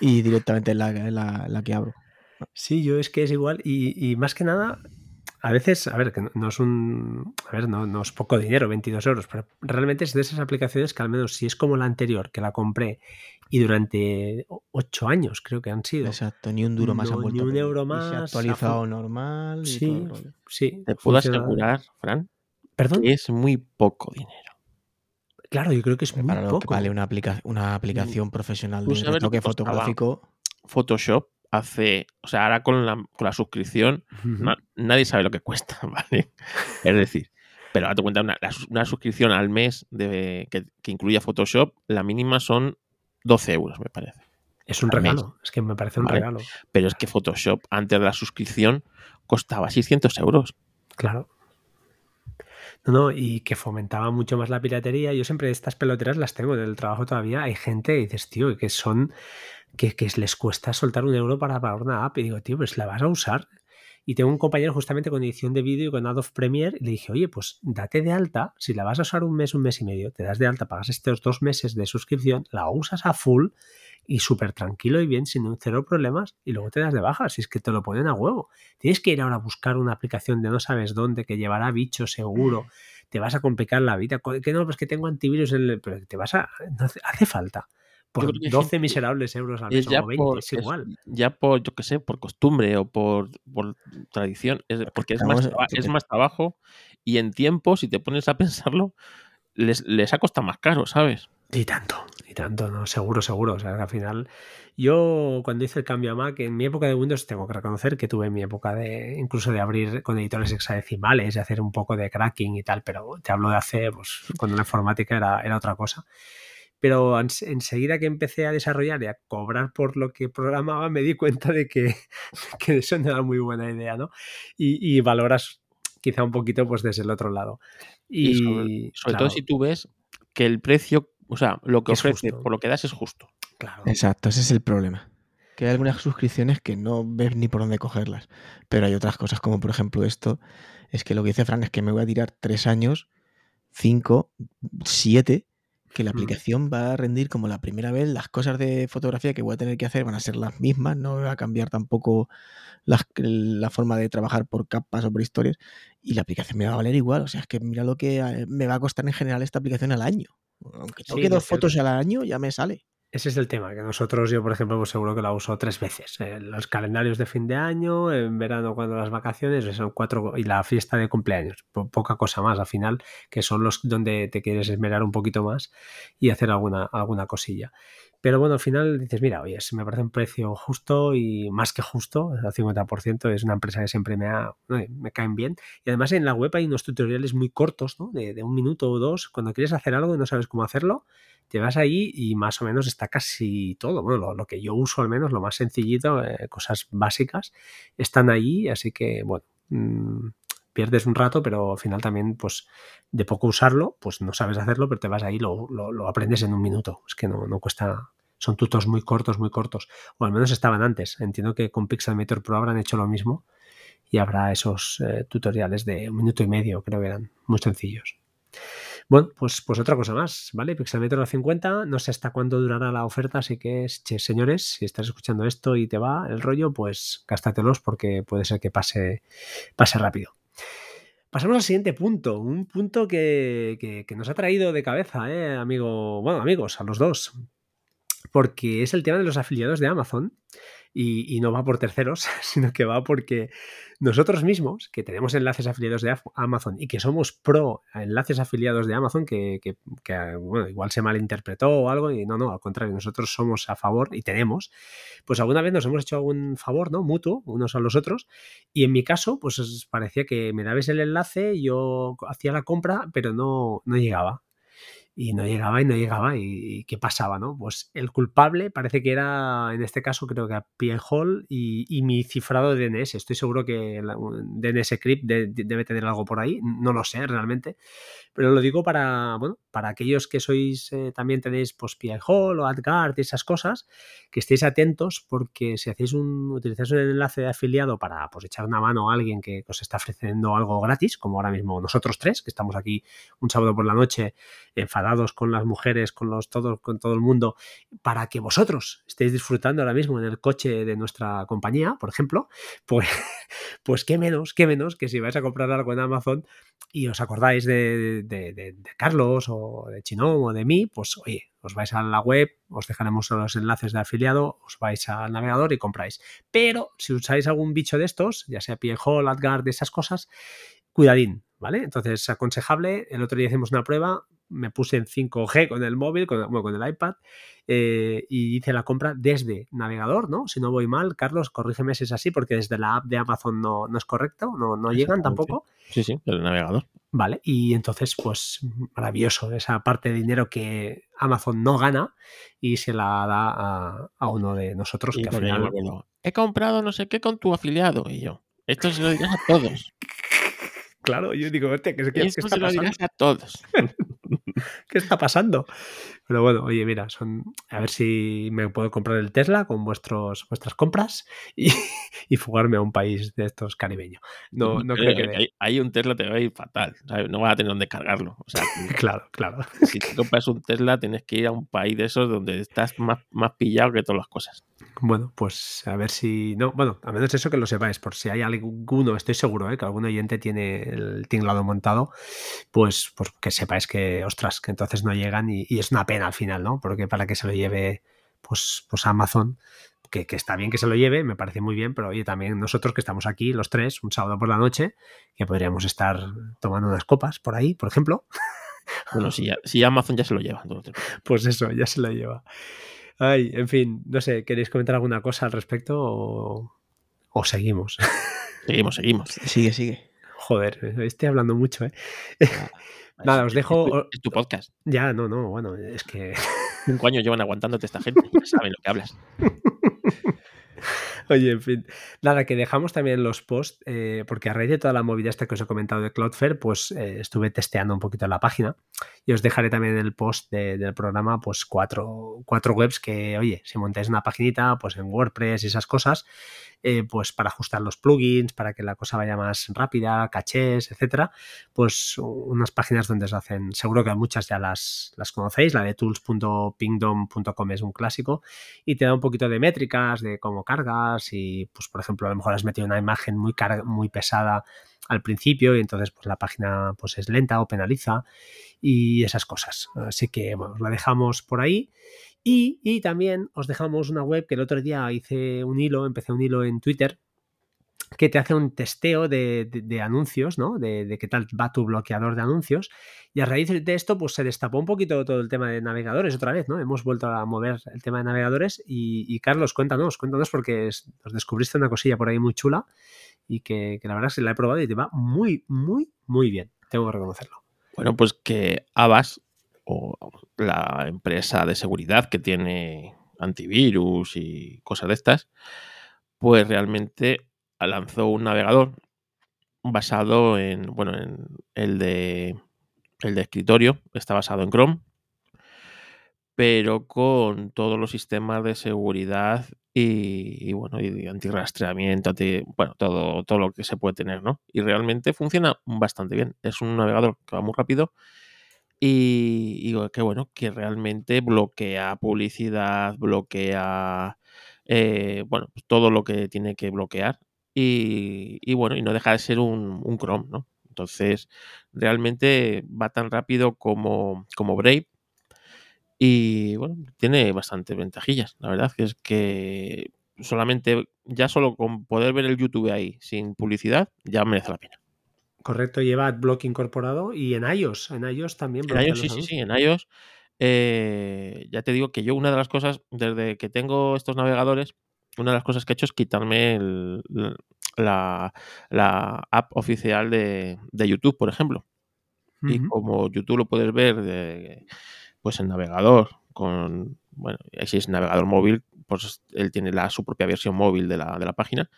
y directamente la, la, que abro. Sí, yo es que es igual y, más que nada, a veces, a ver, que no, es un, a ver, no, no, es poco dinero, 22 euros, pero realmente es de esas aplicaciones que al menos si es como la anterior, que la compré y durante 8 años creo que han sido. Exacto, ni un duro más no, Ni un euro más. actualizado normal. sí, sí. Te puedo asegurar, Fran, ¿Perdón? que es muy poco dinero. Claro, yo creo que es muy poco. vale una, una aplicación profesional de retoque fotográfico. Photoshop hace, o sea, ahora con la, con la suscripción, nadie sabe lo que cuesta, <laughs> ¿vale? es decir, pero date cuenta, una, una suscripción al mes de, que, que, incluya Photoshop, la mínima son 12 euros, me parece. Es un al mes. regalo, es que me parece un Vale. regalo. Pero es que Photoshop, antes de la suscripción, costaba 600 euros. Claro. No, y que fomentaba mucho más la piratería. Yo siempre estas peloteras las tengo en el trabajo todavía. Hay gente que dices, tío, que son que, que les cuesta soltar un euro para pagar una app. Y digo, tío, pues la vas a usar. Y tengo un compañero justamente con edición de vídeo y con Adobe Premiere. Y le dije, oye, pues date de alta. Si la vas a usar un mes, un mes y medio, te das de alta, pagas estos dos meses de suscripción, la usas a full y súper tranquilo y bien, sin un cero problemas, y luego te das de baja, si es que te lo ponen a huevo. Tienes que ir ahora a buscar una aplicación de no sabes dónde, que llevará bichos seguro, te vas a complicar la vida, que no, pues que tengo antivirus, en el- pero te vas a... No hace, hace falta. Por creo que hay 12 gente- miserables euros al Es mes ya o 20, por, es es igual. ya por, yo qué sé, por costumbre o por, por tradición. Es- porque es más, es más trabajo y en tiempo, si te pones a pensarlo, les, les ha costado más caro, ¿sabes? Y tanto, y tanto, no, seguro, seguro. O sea, que al final, yo cuando hice el cambio a Mac, en mi época de Windows, tengo que reconocer que tuve mi época de incluso de abrir con editores hexadecimales, de hacer un poco de cracking y tal, pero te hablo de hace, pues, cuando la informática era, era otra cosa. Pero ens- enseguida que empecé a desarrollar y a cobrar por lo que programaba, me di cuenta de que, <laughs> que eso no era muy buena idea, ¿no? Y, y valoras quizá un poquito pues desde el otro lado. Y Y, sobre, sobre claro, todo si tú ves que el precio, o sea, lo que Es ofrece justo. por lo que das es justo. claro. Exacto, ese es el problema. Que hay algunas suscripciones que no ves ni por dónde cogerlas. Pero hay otras cosas, como por ejemplo esto, es que lo que dice Fran es que me voy a tirar tres años, cinco, siete, que la Mm. aplicación va a rendir como la primera vez. Las cosas de fotografía que voy a tener que hacer van a ser las mismas, no va a cambiar tampoco las- la forma de trabajar por capas o por historias. Y la aplicación me va a valer igual. O sea, es que mira lo que eh, me va a costar en general esta aplicación al año. Aunque toque dos cierto. fotos al año, ya me sale. Ese es el tema, que nosotros, yo por ejemplo, pues seguro que la uso tres veces. En los calendarios de fin de año, en verano cuando las vacaciones, son cuatro, y la fiesta de cumpleaños, po- poca cosa más al final, que son los donde te quieres esmerar un poquito más y hacer alguna, alguna cosilla. Pero bueno, al final dices, mira, oye, me parece un precio justo y más que justo, al 50%, es una empresa que siempre me, ha, me caen bien. Y además en la web hay unos tutoriales muy cortos, ¿no? De, un minuto o dos, cuando quieres hacer algo y no sabes cómo hacerlo, te vas ahí y más o menos está casi todo. Bueno, lo, lo que yo uso al menos, lo más sencillito, eh, cosas básicas, están ahí, así que bueno, mmm, pierdes un rato, pero al final también, pues, de poco usarlo, pues no sabes hacerlo, pero te vas ahí lo, aprendes en un minuto. Es que no, no cuesta. Son tutos muy cortos, muy cortos. O al menos estaban antes. Entiendo que con Pixelmator Pro habrán hecho lo mismo y habrá esos eh, tutoriales de un minuto y medio, creo que eran muy sencillos. Bueno, pues, pues otra cosa más, ¿vale? Pixelmetro a 50, no sé hasta cuándo durará la oferta, así que, che, señores, si estás escuchando esto y te va el rollo, pues gástatelos porque puede ser que pase, pase rápido. Pasamos al siguiente punto, un punto que, nos ha traído de cabeza, ¿eh, amigo? Bueno, amigos, a los dos, porque es el tema de los afiliados de Amazon y, no va por terceros, <laughs> sino que va porque nosotros mismos, que tenemos enlaces afiliados de Amazon y que somos pro enlaces afiliados de Amazon, que bueno, igual se malinterpretó o algo, y no, no, al contrario, nosotros somos a favor y tenemos, pues alguna vez nos hemos hecho algún favor, ¿no? Mutuo, unos a los otros, y en mi caso, pues parecía que me dabais el enlace, yo hacía la compra, pero no, no llegaba y no llegaba y no llegaba y, qué pasaba, ¿no? Pues el culpable parece que era, en este caso creo que a Hall y, y, mi cifrado de DNS. Estoy seguro que DNS Crypt de, de, debe tener algo por ahí, no lo sé realmente, pero lo digo para, bueno, para aquellos que sois, eh, también tenéis pues Hall o AdGuard y esas cosas, que estéis atentos porque si hacéis un, utilizáis un enlace de afiliado para pues echar una mano a alguien que os está ofreciendo algo gratis, como ahora mismo nosotros tres, que estamos aquí un sábado por la noche enfadados con las mujeres, con los todos, con todo el mundo, para que vosotros estéis disfrutando ahora mismo en el coche de nuestra compañía, por ejemplo, pues, <laughs> pues qué menos, qué menos que si vais a comprar algo en Amazon y os acordáis de, de Carlos o de Chinón o de mí, pues oye, os vais a la web, os dejaremos los enlaces de afiliado, os vais al navegador y compráis. Pero si usáis algún bicho de estos, ya sea Piehol, AdGuard, de esas cosas, cuidadín, ¿vale? Entonces, aconsejable, el otro día hicimos una prueba, me puse en 5G con el móvil, con, bueno, con el iPad, eh, y hice la compra desde navegador, ¿no? Si no voy mal, Carlos, corrígeme si es así, porque desde la app de Amazon no, no es correcto, no, no llegan tampoco. Sí, sí, el navegador. Vale, y entonces, pues maravilloso, esa parte de dinero que Amazon no gana y se la da a, a uno de nosotros. Y que al final... acuerdo, he comprado no sé qué con tu afiliado. Y yo, esto se lo dirás a todos. <laughs> Claro, yo digo, hostia, ¿qué, qué- qué Esto está se lo dirás a todos. <laughs> ¿Qué está pasando? Pero bueno, oye, mira, son a ver si me puedo comprar el Tesla con vuestros, vuestras compras y, <laughs> y fugarme a un país de estos caribeños. No, no creo que... que hay, hay un Tesla te va a ir fatal. ¿sabes? No vas a tener dónde cargarlo. O sea, <laughs> Claro, claro. <laughs> si te compras un Tesla, tienes que ir a un país de esos donde estás más, más pillado que todas las cosas. Bueno, pues a ver si. No, bueno, a menos eso que lo sepáis, por si hay alguno, estoy seguro, ¿eh? que algún oyente tiene el tinglado montado, pues, pues que sepáis que, ostras, que entonces no llegan y, y es una pena al final, ¿no? Porque para que se lo lleve, pues, pues Amazon, que, que está bien que se lo lleve, me parece muy bien, pero oye, también nosotros que estamos aquí, los tres, un sábado por la noche, que podríamos estar tomando unas copas por ahí, por ejemplo, <laughs> Bueno, si, ya- si Amazon ya se lo lleva. entonces, pues eso, ya se lo lleva. Ay, en fin, no sé, ¿queréis comentar alguna cosa al respecto o, o seguimos? Seguimos, seguimos. Sigue, sigue. Joder, estoy hablando mucho, ¿eh? <laughs> Nada, os dejo- Es tu, es tu podcast. Ya, no, no, bueno, es que... Cinco años llevan aguantándote esta gente. Ya saben lo que hablas. <laughs> Oye, en fin. Nada, que dejamos también los posts, eh, porque a raíz de toda la movida esta que os he comentado de Cloudflare, pues eh, estuve testeando un poquito la página y os dejaré también en el post de- del programa, pues cuatro, cuatro webs que, oye, si montáis una paginita, pues en WordPress y esas cosas, eh, pues para ajustar los plugins, para que la cosa vaya más rápida, cachés, etcétera, pues unas páginas donde se hacen, seguro que muchas ya las, las conocéis, la de tools.pingdom.com es un clásico y te da un poquito de métricas de cómo cargas y, pues, por ejemplo, a lo mejor has metido una imagen muy, muy pesada al principio y entonces pues la página pues es lenta o penaliza y esas cosas. Así que, bueno, la dejamos por ahí. Y, y también os dejamos una web que el otro día hice un hilo, empecé un hilo en Twitter que te hace un testeo de, anuncios, ¿no? De, qué tal va tu bloqueador de anuncios. Y a raíz de esto, pues se destapó un poquito todo el tema de navegadores otra vez, ¿no? Hemos vuelto a mover el tema de navegadores. Y, Carlos, cuéntanos, cuéntanos, porque nos descubriste una cosilla por ahí muy chula y que, la verdad que la he probado y te va muy, muy, muy bien. Tengo que reconocerlo. Bueno, pues que Avast, o la empresa de seguridad que tiene antivirus y cosas de estas, pues realmente lanzó un navegador basado en, bueno, en el de el de escritorio, está basado en Chrome, pero con todos los sistemas de seguridad y, bueno, y de antirrastreamiento, anti- bueno, todo, todo lo que se puede tener, ¿no? Y realmente funciona bastante bien. Es un navegador que va muy rápido y, y que bueno, que realmente bloquea publicidad, bloquea eh, bueno, pues todo lo que tiene que bloquear. Y, y bueno, y no deja de ser un, un Chrome, ¿no? Entonces, realmente va tan rápido como, como Brave. Y bueno, tiene bastantes ventajillas. La verdad que es que solamente, ya solo con poder ver el YouTube ahí sin publicidad, ya merece la pena. Correcto, lleva AdBlock incorporado y en iOS, en iOS también. En iOS, sí, sí, sí, en iOS. eh, ya te digo que yo una de las cosas, desde que tengo estos navegadores, una de las cosas que he hecho es quitarme el- la, la app oficial de, de YouTube, por ejemplo. Y como YouTube lo puedes ver de- pues en navegador, con, bueno, si es navegador móvil, pues él tiene la, su propia versión móvil de la, de la página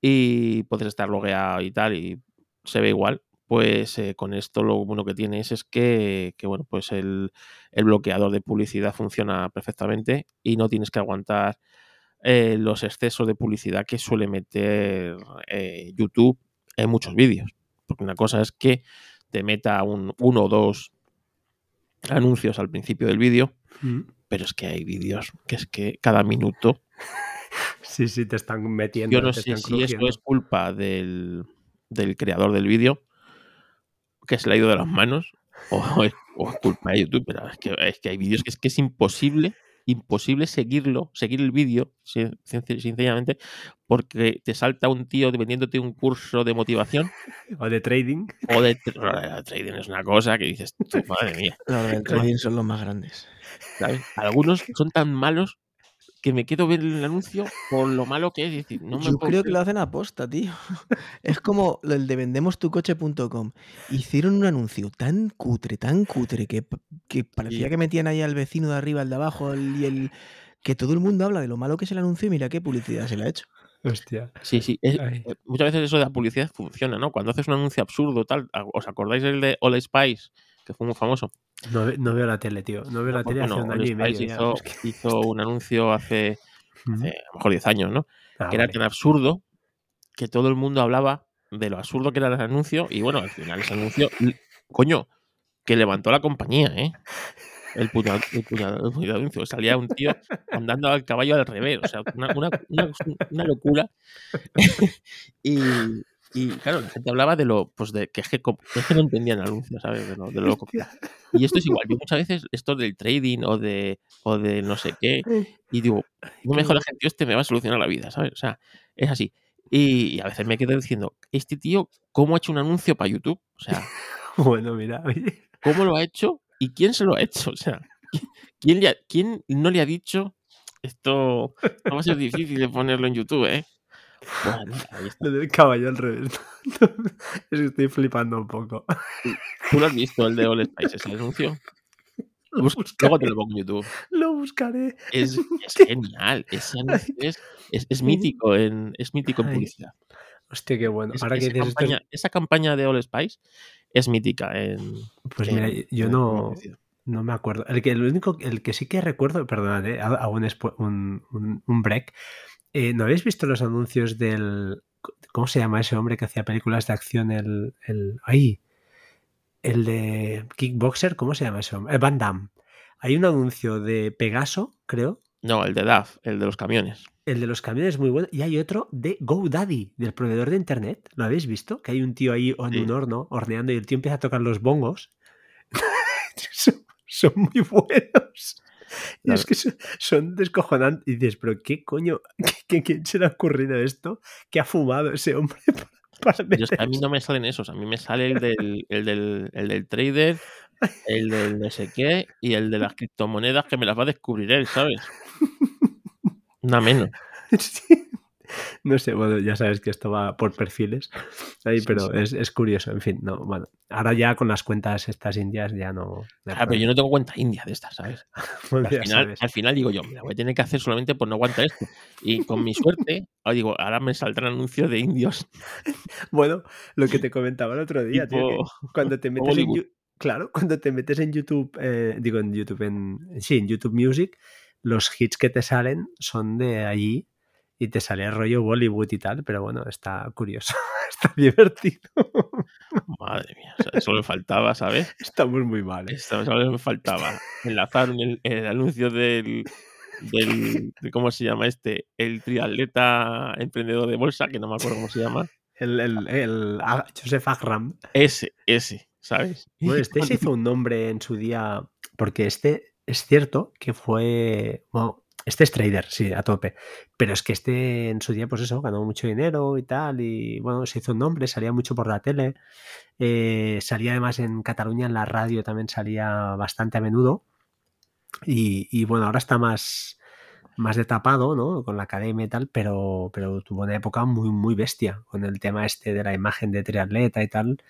y puedes estar logueado y tal y se ve igual. Pues eh, con esto lo bueno que tienes es que, que, bueno, pues el, el bloqueador de publicidad funciona perfectamente y no tienes que aguantar eh, los excesos de publicidad que suele meter eh, YouTube en muchos vídeos. Porque una cosa es que te meta un, uno o dos anuncios al principio del vídeo, Mm. pero es que hay vídeos que es que cada minuto. <laughs> Sí, sí, te están metiendo. Yo no sé si eso crujiendo. es culpa del, del creador del vídeo, que se le ha ido de las manos, o <laughs> o culpa de YouTube, pero es que, es que hay vídeos que es que es imposible, imposible seguirlo, seguir el vídeo, sin- sin- sinceramente, porque te salta un tío vendiéndote un curso de motivación <laughs> O de trading. o de, tra- trading. Es una cosa que dices, "Tú, madre mía. Los del trading son los más grandes. ¿sabes? Algunos son tan malos que me quedo ver el anuncio por lo malo que es. decir, no me Yo puedo creo que lo hacen a posta, tío. <laughs> Es como el de vendemostucoche.com. Hicieron un anuncio tan cutre, tan cutre, que, que parecía Sí. que metían ahí al vecino de arriba, al de abajo, el- y el. que todo el mundo habla de lo malo que es el anuncio y mira qué publicidad se le ha hecho. Hostia. Sí, sí. es- eh, muchas veces eso de la publicidad funciona, ¿no? Cuando haces un anuncio absurdo, tal. ¿Os acordáis del de All Spice? Que fue muy famoso. No, no veo la tele, tío. No veo la tele hace un año y medio. Ya. hizo, un anuncio hace, a lo mejor 10 años, ¿no? Ah, que era vale. tan absurdo que todo el mundo hablaba de lo absurdo que era el anuncio y bueno, al final ese anuncio, coño, que levantó la compañía, ¿eh? El puñado, el puñado- el puñado anuncio. Salía un tío andando al caballo al revés, o sea, una, una- una- una locura. <laughs> y, y, claro, la gente hablaba de lo, pues de que es que, que no entendían el anuncio, ¿sabes? De lo, de lo loco. Y esto es igual, yo muchas veces esto del trading o de, o de no sé qué, y digo, no me el tío este me va a solucionar la vida, ¿sabes? O sea, es así. Y, y a veces me quedo diciendo, este tío, ¿cómo ha hecho un anuncio para YouTube? O sea, <laughs> Bueno, mira, oye. ¿cómo lo ha hecho y quién se lo ha hecho? O sea, ¿qui- ¿quién, le ha- quién no le ha dicho esto? No va a ser difícil de ponerlo en YouTube, ¿eh? Bueno, <laughs> ahí está. Lo del caballo al revés. <laughs> es que estoy flipando un poco. ¿Tú lo has visto, el de All Spices, el anuncio? <laughs> Lo. Luego te lo pongo en YouTube. Lo buscaré. Es, es genial. Es, es, es mítico en, es mítico en publicidad. Hostia, qué bueno. Ahora que esa, esto, es- campaña, esa campaña de All Spice es mítica en. pues mira, yo en no, no me acuerdo. El que, el único, el que sí que recuerdo, perdonad, eh, hago un, un- un break. Eh, ¿No habéis visto los anuncios del. ¿Cómo se llama ese hombre que hacía películas de acción? El. el ¡Ay! El de Kickboxer, ¿cómo se llama ese hombre? Eh, Van Damme. Hay un anuncio de Pegaso, creo. No, el de DAF, el de los camiones. El de los camiones es muy bueno. Y hay otro de GoDaddy, del proveedor de internet. ¿Lo habéis visto? Que hay un tío ahí en Sí. un horno horneando y el tío empieza a tocar los bongos. <laughs> son, son muy buenos. <laughs> Y es que son, son descojonantes. Y dices, pero ¿qué coño? <laughs> ¿Qué, quién se le ha ocurrido esto? ¿Qué ha fumado ese hombre <laughs> para, para que a mí no me salen esos, a mí me sale el del, el del, el del trader, el del no sé qué y el de las criptomonedas que me las va a descubrir él, ¿sabes? Nada menos. Sí. <laughs> No sé, bueno, ya sabes que esto va por perfiles. Ahí, Sí, pero sí. Es, es curioso, en fin, no, bueno. Ahora ya con las cuentas estas indias ya no. Ah, pero yo no tengo cuenta india de estas, ¿sabes? <laughs> Bueno, Al ya final, sabes. al final digo yo, mira, voy a tener que hacer solamente por no aguantar esto. Y con mi suerte, <laughs> ahora digo, ahora me saldrán anuncios de indios Bueno, lo que te comentaba el otro día, tío, que cuando te metes en claro, cuando te metes en YouTube, eh, digo en YouTube, en sí, en YouTube Music, los hits que te salen son de allí y te sale rollo Bollywood y tal, pero bueno, está curioso, <laughs> está divertido. Madre mía, o sea, eso me faltaba, ¿sabes? Estamos muy mal. ¿eh? Solo me faltaba. Enlazar el, el anuncio del, del de ¿cómo se llama este? El triatleta emprendedor de bolsa, que no me acuerdo cómo se llama. El, el, el Joseph Agram. Ese, ese, ¿sabes? Bueno, <laughs> este se hizo un nombre en su día, porque este es cierto que fue, bueno, este es trader, sí, a tope, pero es que este en su día, pues eso, ganó mucho dinero y tal, y bueno, se hizo un nombre, salía mucho por la tele, eh, salía además en Cataluña, en la radio también salía bastante a menudo, y, bueno, ahora está más, más de tapado, ¿no? Con la academia y tal, pero, pero tuvo una época muy, muy bestia con el tema este de la imagen de triatleta y tal.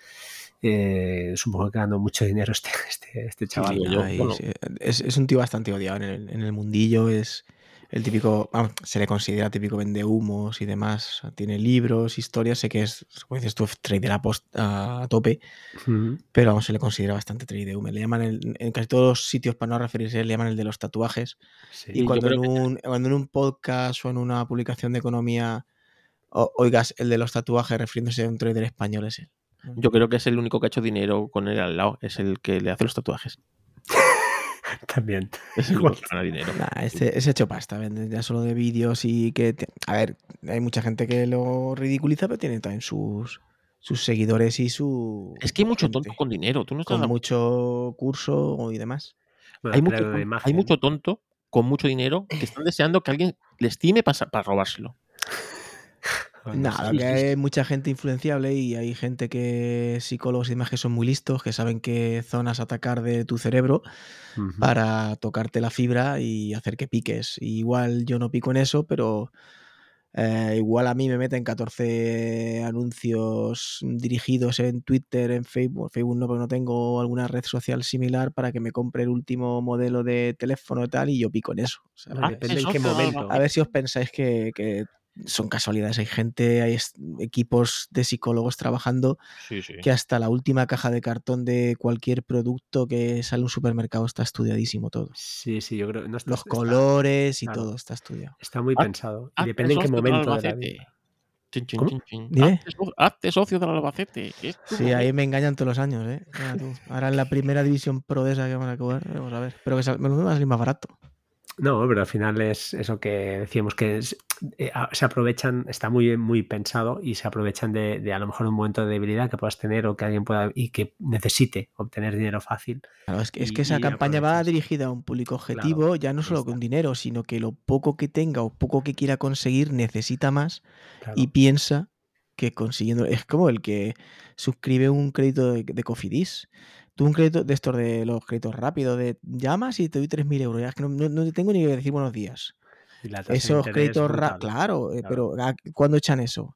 Eh, supongo que ganó mucho dinero este, <laughs> este, este chaval. digo yo, Ay, bueno. sí, es, es un tío bastante odiado en el, en el mundillo, es el típico, vamos, se le considera típico vendehumos y demás, tiene libros, historias, sé que es, como dices tú, trader a, post- a tope, pero vamos, se le considera bastante trader humo. Le llaman el- en casi todos los sitios, para no referirse, a él, le llaman el de los tatuajes. Sí. Y cuando en, que- un, cuando en un podcast o en una publicación de economía o- oigas el de los tatuajes refiriéndose a un trader español, es él. Yo creo que es el único que ha hecho dinero con él al lado. Es el que le hace los tatuajes. <laughs> También. Es el Igual. único que gana dinero. Nah, este, es hecho pasta, vende ya solo de vídeos y que... te- a ver, hay mucha gente que lo ridiculiza, pero tiene también sus, sus seguidores y su... Es que hay mucho gente tonto con dinero. Tú no estás Con mucho curso y demás. Bueno, hay, mucho de tonto, hay imagen. mucho tonto con mucho dinero que están deseando que alguien les time para, para robárselo. <laughs> Nada, que hay mucha gente influenciable y hay gente que, psicólogos y demás, que son muy listos, que saben qué zonas atacar de tu cerebro para tocarte la fibra y hacer que piques. Y igual yo no pico en eso, pero eh, igual a mí me meten 14 anuncios dirigidos en Twitter, en Facebook, Facebook no, porque no tengo alguna red social similar para que me compre el último modelo de teléfono y tal, y yo pico en eso. O sea, depende en socio qué momento. A ver si os pensáis que, que son casualidades. Hay gente, hay equipos de psicólogos trabajando Sí, sí. que hasta la última caja de cartón de cualquier producto que sale a un supermercado está estudiadísimo todo. Sí, sí, yo creo. No está, Los está- colores y claro. todo está estudiado. está muy Haz- pensado. Y Hazte depende en qué momento de la Albacete. vida. Chin, chin, ¿Cómo? chin, chin. Dime. Hazte, hazte socio del Albacete. Sí, ahí me engañan todos los años, ¿eh? Ahora en la primera división pro de esa que vamos a jugar, vamos a ver. Pero que sal- me lo va a salir más barato. No, pero al final es eso que decíamos que es- eh, se aprovechan, está muy, muy pensado y se aprovechan de, de a lo mejor un momento de debilidad que puedas tener o que alguien pueda y que necesite obtener dinero fácil. Claro, es que, es Y- que esa campaña va dirigida a un público objetivo, Claro, ya no solo está. con dinero, sino que lo poco que tenga o poco que quiera conseguir necesita más Claro. y piensa que consiguiendo. Es como el que suscribe un crédito de, de Cofidis. Tú un crédito de estos de los créditos rápidos, de llamas y te doy 3.000 euros. Ya es que no, no- no te tengo ni que decir buenos días. Y la tasa de Esos créditos rápidos, claro, eh, Claro. pero ¿a- ¿cuándo echan eso?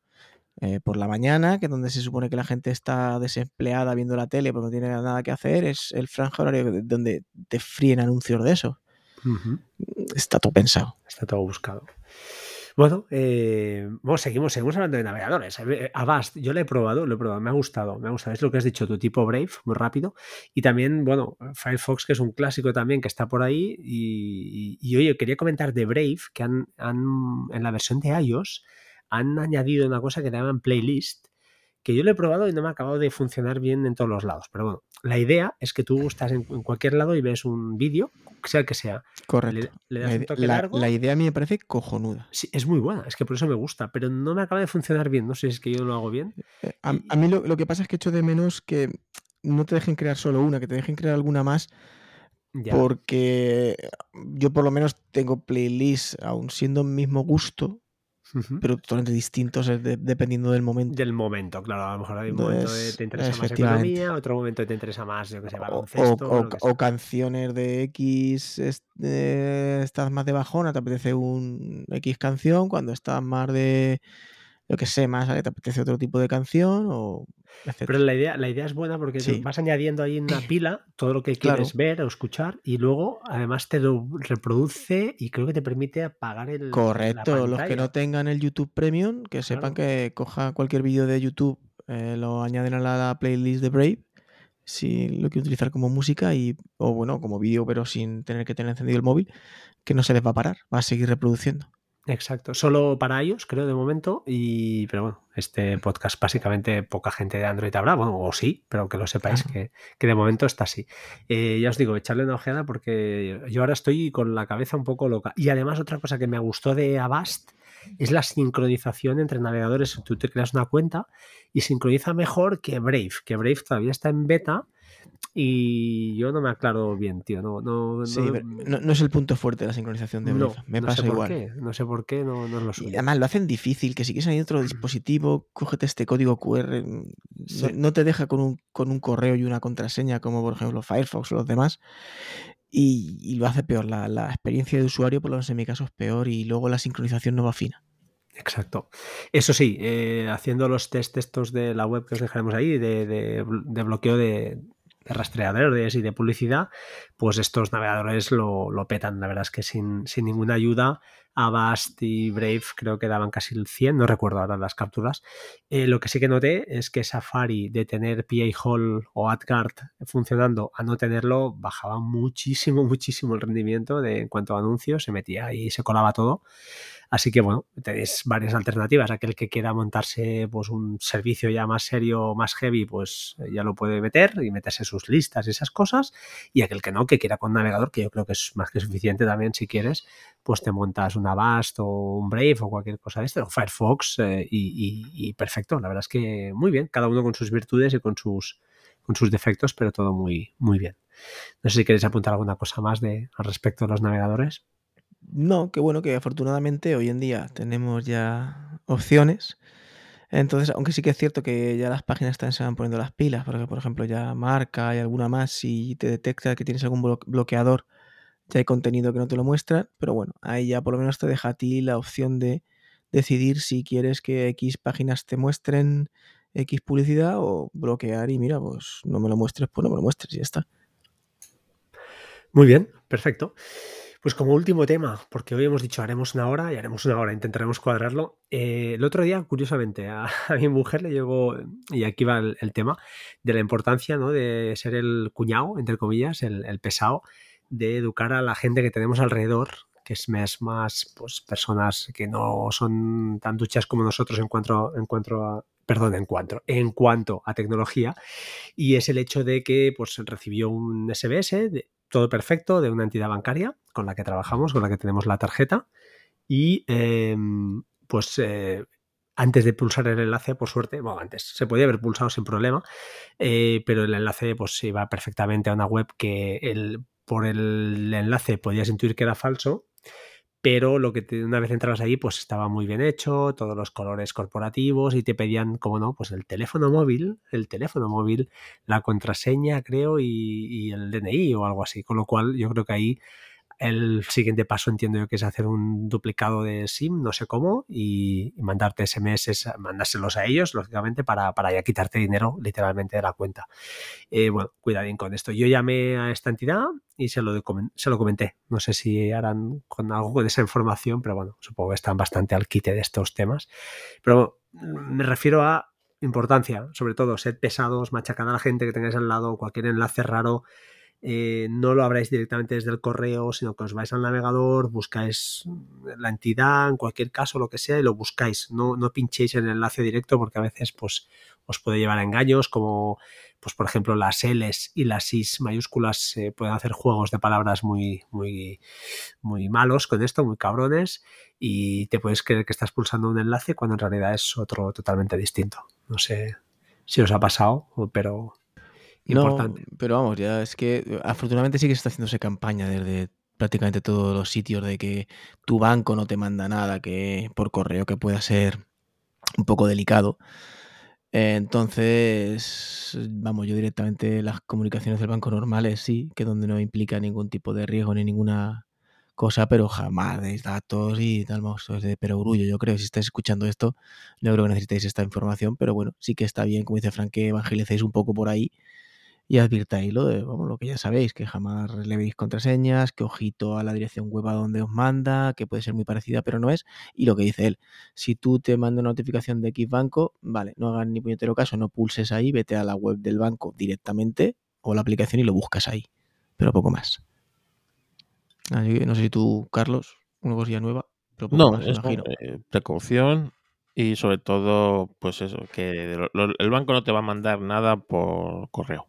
Eh, por la mañana, que es donde se supone que la gente está desempleada viendo la tele porque no tiene nada que hacer, es el franja horario de- donde te fríen anuncios de eso. Está todo pensado. Está todo buscado. Bueno, eh, seguimos, seguimos hablando de navegadores. Avast, yo lo he probado, lo he probado, me ha gustado, me ha gustado. Es lo que has dicho, tu tipo Brave, muy rápido. Y también, bueno, Firefox, que es un clásico también, que está por ahí. Y, y- y, oye, quería comentar de Brave, que han, han- en la versión de iOS han añadido una cosa que llaman playlist, que yo lo he probado y no me ha acabado de funcionar bien en todos los lados. Pero bueno, la idea es que tú estás en, en cualquier lado y ves un vídeo, sea el que sea. Correcto. Le, le das La, un ide- toque la- largo. la idea a mí me parece cojonuda. Sí, es muy buena, es que por eso me gusta, pero no me acaba de funcionar bien. No sé si es que yo lo hago bien. Eh, A, Y- a mí lo, lo que pasa es que echo de menos que no te dejen crear solo una, que te dejen crear alguna más, Ya. porque yo por lo menos tengo playlists, aún siendo el mismo gusto, Pero totalmente distintos de- dependiendo del momento. Del momento, claro. A lo mejor hay un momento de te interesa más economía, otro momento te interesa más, yo que sé, baloncesto. o- o canciones de X, eh, estás más de bajona, te apetece un X canción, cuando estás más de, yo que sé, más, ¿vale? te apetece otro tipo de canción, o Pero etcétera. la idea, la idea es buena porque Sí. vas añadiendo ahí en una <clears throat> pila todo lo que Claro. quieres ver o escuchar y luego además te lo reproduce y creo que te permite apagar el, Correcto, los que no tengan el YouTube Premium, que sepan Claro. que cojan cualquier vídeo de YouTube, eh, lo añaden a la, la playlist de Brave, si lo quieren utilizar como música y, o bueno, como vídeo, pero sin tener que tener encendido el móvil, que no se les va a parar, va a seguir reproduciendo. Exacto, solo para ellos, creo, de momento. Y, pero bueno, este podcast básicamente poca gente de Android habrá, bueno, o sí, pero que lo sepáis Claro. que, que de momento está así. Eh, ya os digo, echarle una ojeada porque yo ahora estoy con la cabeza un poco loca. Y además otra cosa que me gustó de Avast es la sincronización entre navegadores. Tú te creas una cuenta y sincroniza mejor que Brave, que Brave todavía está en beta y yo no me aclaro bien, tío. No, no, Sí, no- pero no, no es el punto fuerte de la sincronización de no, Brave. Me no pasa sé por igual. qué, no sé por qué, no, no es lo Y suyo. además lo hacen difícil, que si quieres añadir otro dispositivo, cógete este código QR. mm, Sí. No, no te deja con un, con un correo y una contraseña, como por ejemplo Firefox o los demás. Y, y lo hace peor. La, la experiencia de usuario, por lo menos en mi caso, es peor y luego la sincronización no va fina. Exacto. Eso sí, eh, haciendo los test estos de la web que os dejaremos ahí, de, de- de bloqueo de, de rastreadores y de publicidad, pues estos navegadores lo, lo petan. La verdad es que sin, sin ninguna ayuda, Avast y Brave creo que daban casi el 100, no recuerdo ahora las capturas. Eh, lo que sí que noté es que Safari de tener PA Hall o AdGuard funcionando a no tenerlo bajaba muchísimo, <laughs> muchísimo el rendimiento de, en cuanto a anuncios, se metía y se colaba todo. Así que bueno, tenéis varias alternativas. Aquel que quiera montarse pues un servicio ya más serio, más heavy, pues eh, ya lo puede meter y meterse sus listas y esas cosas. Y aquel que no, que quiera con navegador, que yo creo que es más que suficiente también si quieres, pues te montas un Avast o un Brave o cualquier cosa de esto, o Firefox eh, y, y- y perfecto. La verdad es que muy bien, cada uno con sus virtudes y con sus con sus defectos, pero todo muy, muy bien. No sé si queréis apuntar alguna cosa más de, al respecto de los navegadores. No, que bueno, que afortunadamente hoy en día tenemos ya opciones. Entonces, aunque sí que es cierto que ya las páginas también se van poniendo las pilas, porque por ejemplo ya marca y alguna más, si te detecta que tienes algún bloqueador, ya hay contenido que no te lo muestra, pero bueno, ahí ya por lo menos te deja a ti la opción de decidir si quieres que X páginas te muestren X publicidad o bloquear y mira, pues no me lo muestres, pues no me lo muestres y ya está. Muy bien, perfecto. Pues como último tema, porque hoy hemos dicho haremos una hora y haremos una hora, intentaremos cuadrarlo. Eh, el otro día, curiosamente, a, <laughs> mi mujer le llegó, y aquí va el, tema, de la importancia ¿no? de ser el cuñado, entre comillas, el, pesado, de educar a la gente que tenemos alrededor, que es más, pues, personas que no son tan duchas como nosotros en cuanto, en cuanto a, perdón, en cuanto, en cuanto a tecnología, y es el hecho de que pues, recibió un SBS, todo perfecto, de una entidad bancaria con la que trabajamos, con la que tenemos la tarjeta, y em, pues eh, antes de pulsar el enlace, por suerte, bueno, antes se podía haber pulsado sin problema, eh, pero el enlace pues iba perfectamente a una web que por el enlace podías intuir que era falso pero lo que una vez entrabas ahí, pues estaba muy bien hecho, todos los colores corporativos y te pedían, como no, pues el teléfono móvil, el teléfono móvil, la contraseña, creo, y, y el DNI o algo así. Con lo cual, yo creo que ahí el siguiente paso entiendo yo que es hacer un duplicado de SIM, no sé cómo, y, mandarte SMS, mandárselos a ellos, lógicamente, para, para, ya quitarte dinero literalmente de la cuenta. Eh, bueno, cuidadín con esto. Yo llamé a esta entidad y se lo, se lo comenté. No sé si harán con algo con esa información, pero bueno, supongo que están bastante al quite de estos temas. Pero me refiero a importancia, sobre todo, sed pesados, machacad a la gente que tengáis al lado, cualquier enlace raro eh, no lo abráis directamente desde el correo, sino que os vais al navegador, buscáis la entidad, en cualquier caso, lo que sea, y lo buscáis. No, no pinchéis en el enlace directo porque a veces pues, os puede llevar a engaños, como pues por ejemplo las L's y las Is mayúsculas pueden hacer juegos de palabras muy, muy, muy malos con esto, muy cabrones, y te puedes creer que estás pulsando un enlace cuando en realidad es otro totalmente distinto. No sé si os ha pasado, pero importante. No, pero vamos, ya es que eh, afortunadamente sí que se está haciéndose campaña desde prácticamente todos los sitios de que tu banco no te manda nada que por correo que pueda ser un poco delicado. Entonces, vamos, yo directamente las comunicaciones del banco normales sí, que donde no implica ningún tipo de riesgo ni ninguna cosa, pero jamás deis datos y tal, vamos, es de perogrullo. Yo creo, si estáis escuchando esto, no creo que necesitéis esta información, pero bueno, sí que está bien, como dice Frank, que evangelicéis un poco por ahí y advirtáis lo de, vamos, lo que ya sabéis, que jamás relevéis contraseñas, que ojito a la dirección web a donde os manda, que puede ser muy parecida, pero no es. Y lo que dice él, si tú te manda una notificación de X banco, vale, no hagas ni puñetero caso, no pulses ahí, vete a la web del banco directamente o la aplicación y lo buscas ahí. Pero poco más. no sé si tú, Carlos, una cosilla nueva, pero no, más, es eh, precaución y sobre todo, pues eso, que el banco no te va a mandar nada por correo.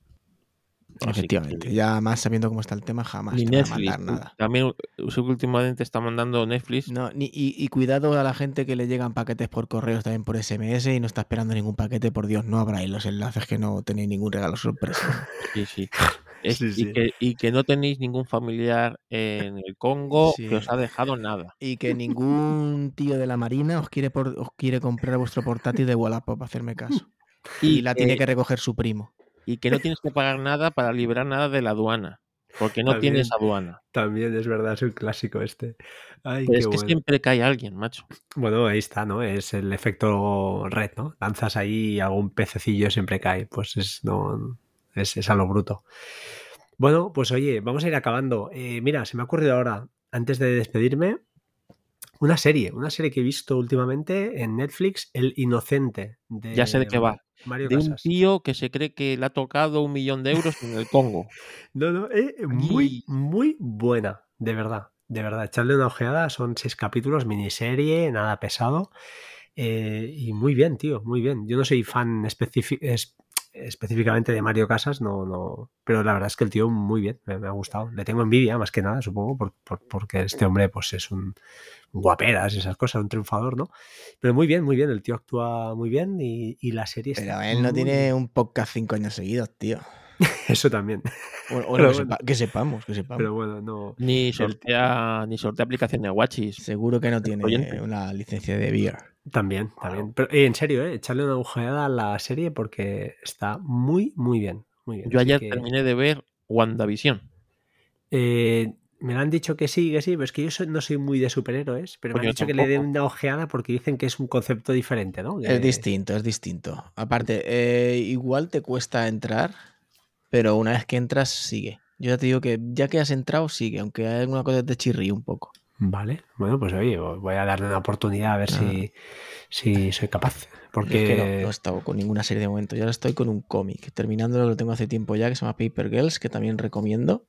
Efectivamente, ya más sabiendo cómo está el tema, jamás te va a mandar nada. También últimamente está mandando Netflix. No, ni, y, cuidado a la gente que le llegan paquetes por correos también por SMS y no está esperando ningún paquete, por Dios, no abráis los enlaces que no tenéis ningún regalo sorpresa. <laughs> Sí, sí. <laughs> Y, que, no tenéis ningún familiar en el Congo <laughs> que os ha dejado nada. Y que ningún tío de la Marina os quiere, por, os quiere comprar vuestro portátil de Wallapop, hacerme caso. Y, la tiene que recoger su primo y que no tienes que pagar nada para liberar nada de la aduana. Porque no tienes aduana. También es verdad, es un clásico este. es que siempre cae alguien, macho. Bueno, ahí está, ¿no? Es el efecto red, ¿no? Lanzas ahí y algún pececillo siempre cae. Pues es, no, es, a lo bruto. Bueno, pues oye, vamos a ir acabando. Eh, mira, se me ha ocurrido ahora, antes de despedirme, una serie, una serie que he visto últimamente en Netflix, El Inocente. De, ya sé de qué va. de un tío que se cree que le ha tocado un millón de euros en el Congo. <laughs> no, no, eh, muy, muy buena, de verdad. De verdad, echarle una ojeada, son seis capítulos, miniserie, nada pesado. Eh, y muy bien, tío, muy bien. Yo no soy fan específico específicamente de Mario Casas, no, no, pero la verdad es que el tío muy bien, me, ha gustado. Le tengo envidia más que nada, supongo, porque este hombre pues es un, guaperas, esas cosas, un triunfador, ¿no? Pero muy bien, muy bien, el tío actúa muy bien y, la serie Pero él no tiene un podcast cinco años seguidos, tío. <laughs> Eso también. Bueno, bueno, Pero que, bueno. sepa- que sepamos, que sepamos. Pero bueno, no. Ni sortea, ni sortea aplicación de Watchis. Seguro que no tiene oyente. una licencia de VR. También, también. Pero eh, en serio, ¿eh? echarle una ojeada a la serie porque está muy, muy bien. Muy bien. Yo Así ayer que, terminé de ver WandaVision. eh, me lo han dicho que sí, que sí, pero es que yo soy- no soy muy de superhéroes, pero me Pues han yo dicho que le tampoco. una ojeada porque dicen que es un concepto diferente, ¿no? Es distinto, es distinto. Aparte, eh, igual te cuesta entrar, pero una vez que entras, sigue. Yo ya te digo que ya que has entrado, sigue, aunque hay alguna cosa que te chirríe un poco. Vale, bueno, pues oye, voy a darle una oportunidad a ver Ah. si, si soy capaz. Porque es que no, no he estado con ninguna serie de momento. Yo ahora estoy con un cómic, terminándolo, lo tengo hace tiempo ya, que se llama Paper Girls, que también recomiendo.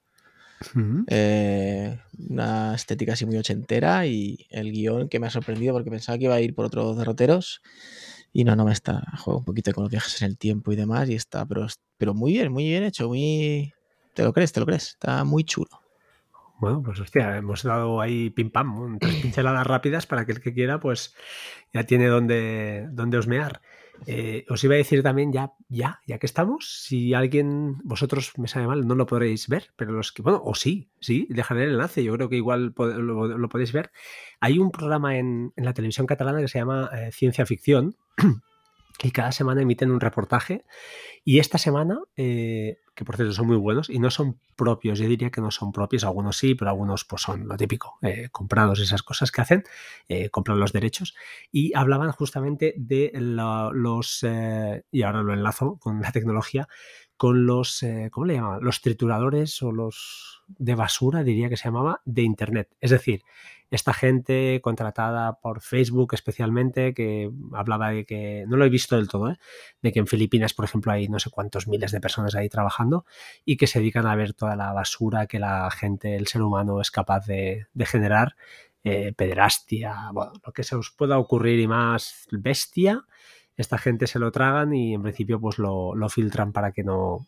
Ujú. Eh, una estética así muy ochentera y el guion que me ha sorprendido porque pensaba que iba a ir por otros derroteros y no, no me está. Juego un poquito con los viajes en el tiempo y demás y está, pero, pero muy bien, muy bien hecho, muy... ¿Te lo crees? ¿Te lo crees? Está muy chulo. Bueno, pues hostia, hemos dado ahí pim pam, tres <clears throat> pinceladas rápidas para que el que quiera, pues ya tiene donde, donde osmear. Eh, os iba a decir también, ya, ya, ya que estamos, si alguien, vosotros me sabe mal, no lo podréis ver, pero los que, bueno, o sí, sí, dejaré el enlace, yo creo que igual lo, podéis ver. Hay un programa en, en la televisión catalana que se llama eh, Ciencia Ficción y cada semana emiten un reportaje y esta semana, eh, que por cierto son muy buenos y no son propios, yo diría que no son propios, algunos sí, pero algunos pues son lo típico, eh, comprados esas cosas que hacen, eh, compran los derechos y hablaban justamente de los, eh, y ahora lo enlazo con la tecnología, con los, ¿cómo le llamaban? Los trituradores o los de basura, diría que se llamaba, de Internet. Es decir, esta gente contratada por Facebook especialmente, que hablaba de que, no lo he visto del todo, ¿eh? de que en Filipinas, por ejemplo, hay no sé cuántos miles de personas ahí trabajando y que se dedican a ver toda la basura que la gente, el ser humano es capaz de, de generar, eh, pederastia, bueno, lo que se os pueda ocurrir y más bestia, esta gente se lo tragan y en principio pues lo, lo filtran para que no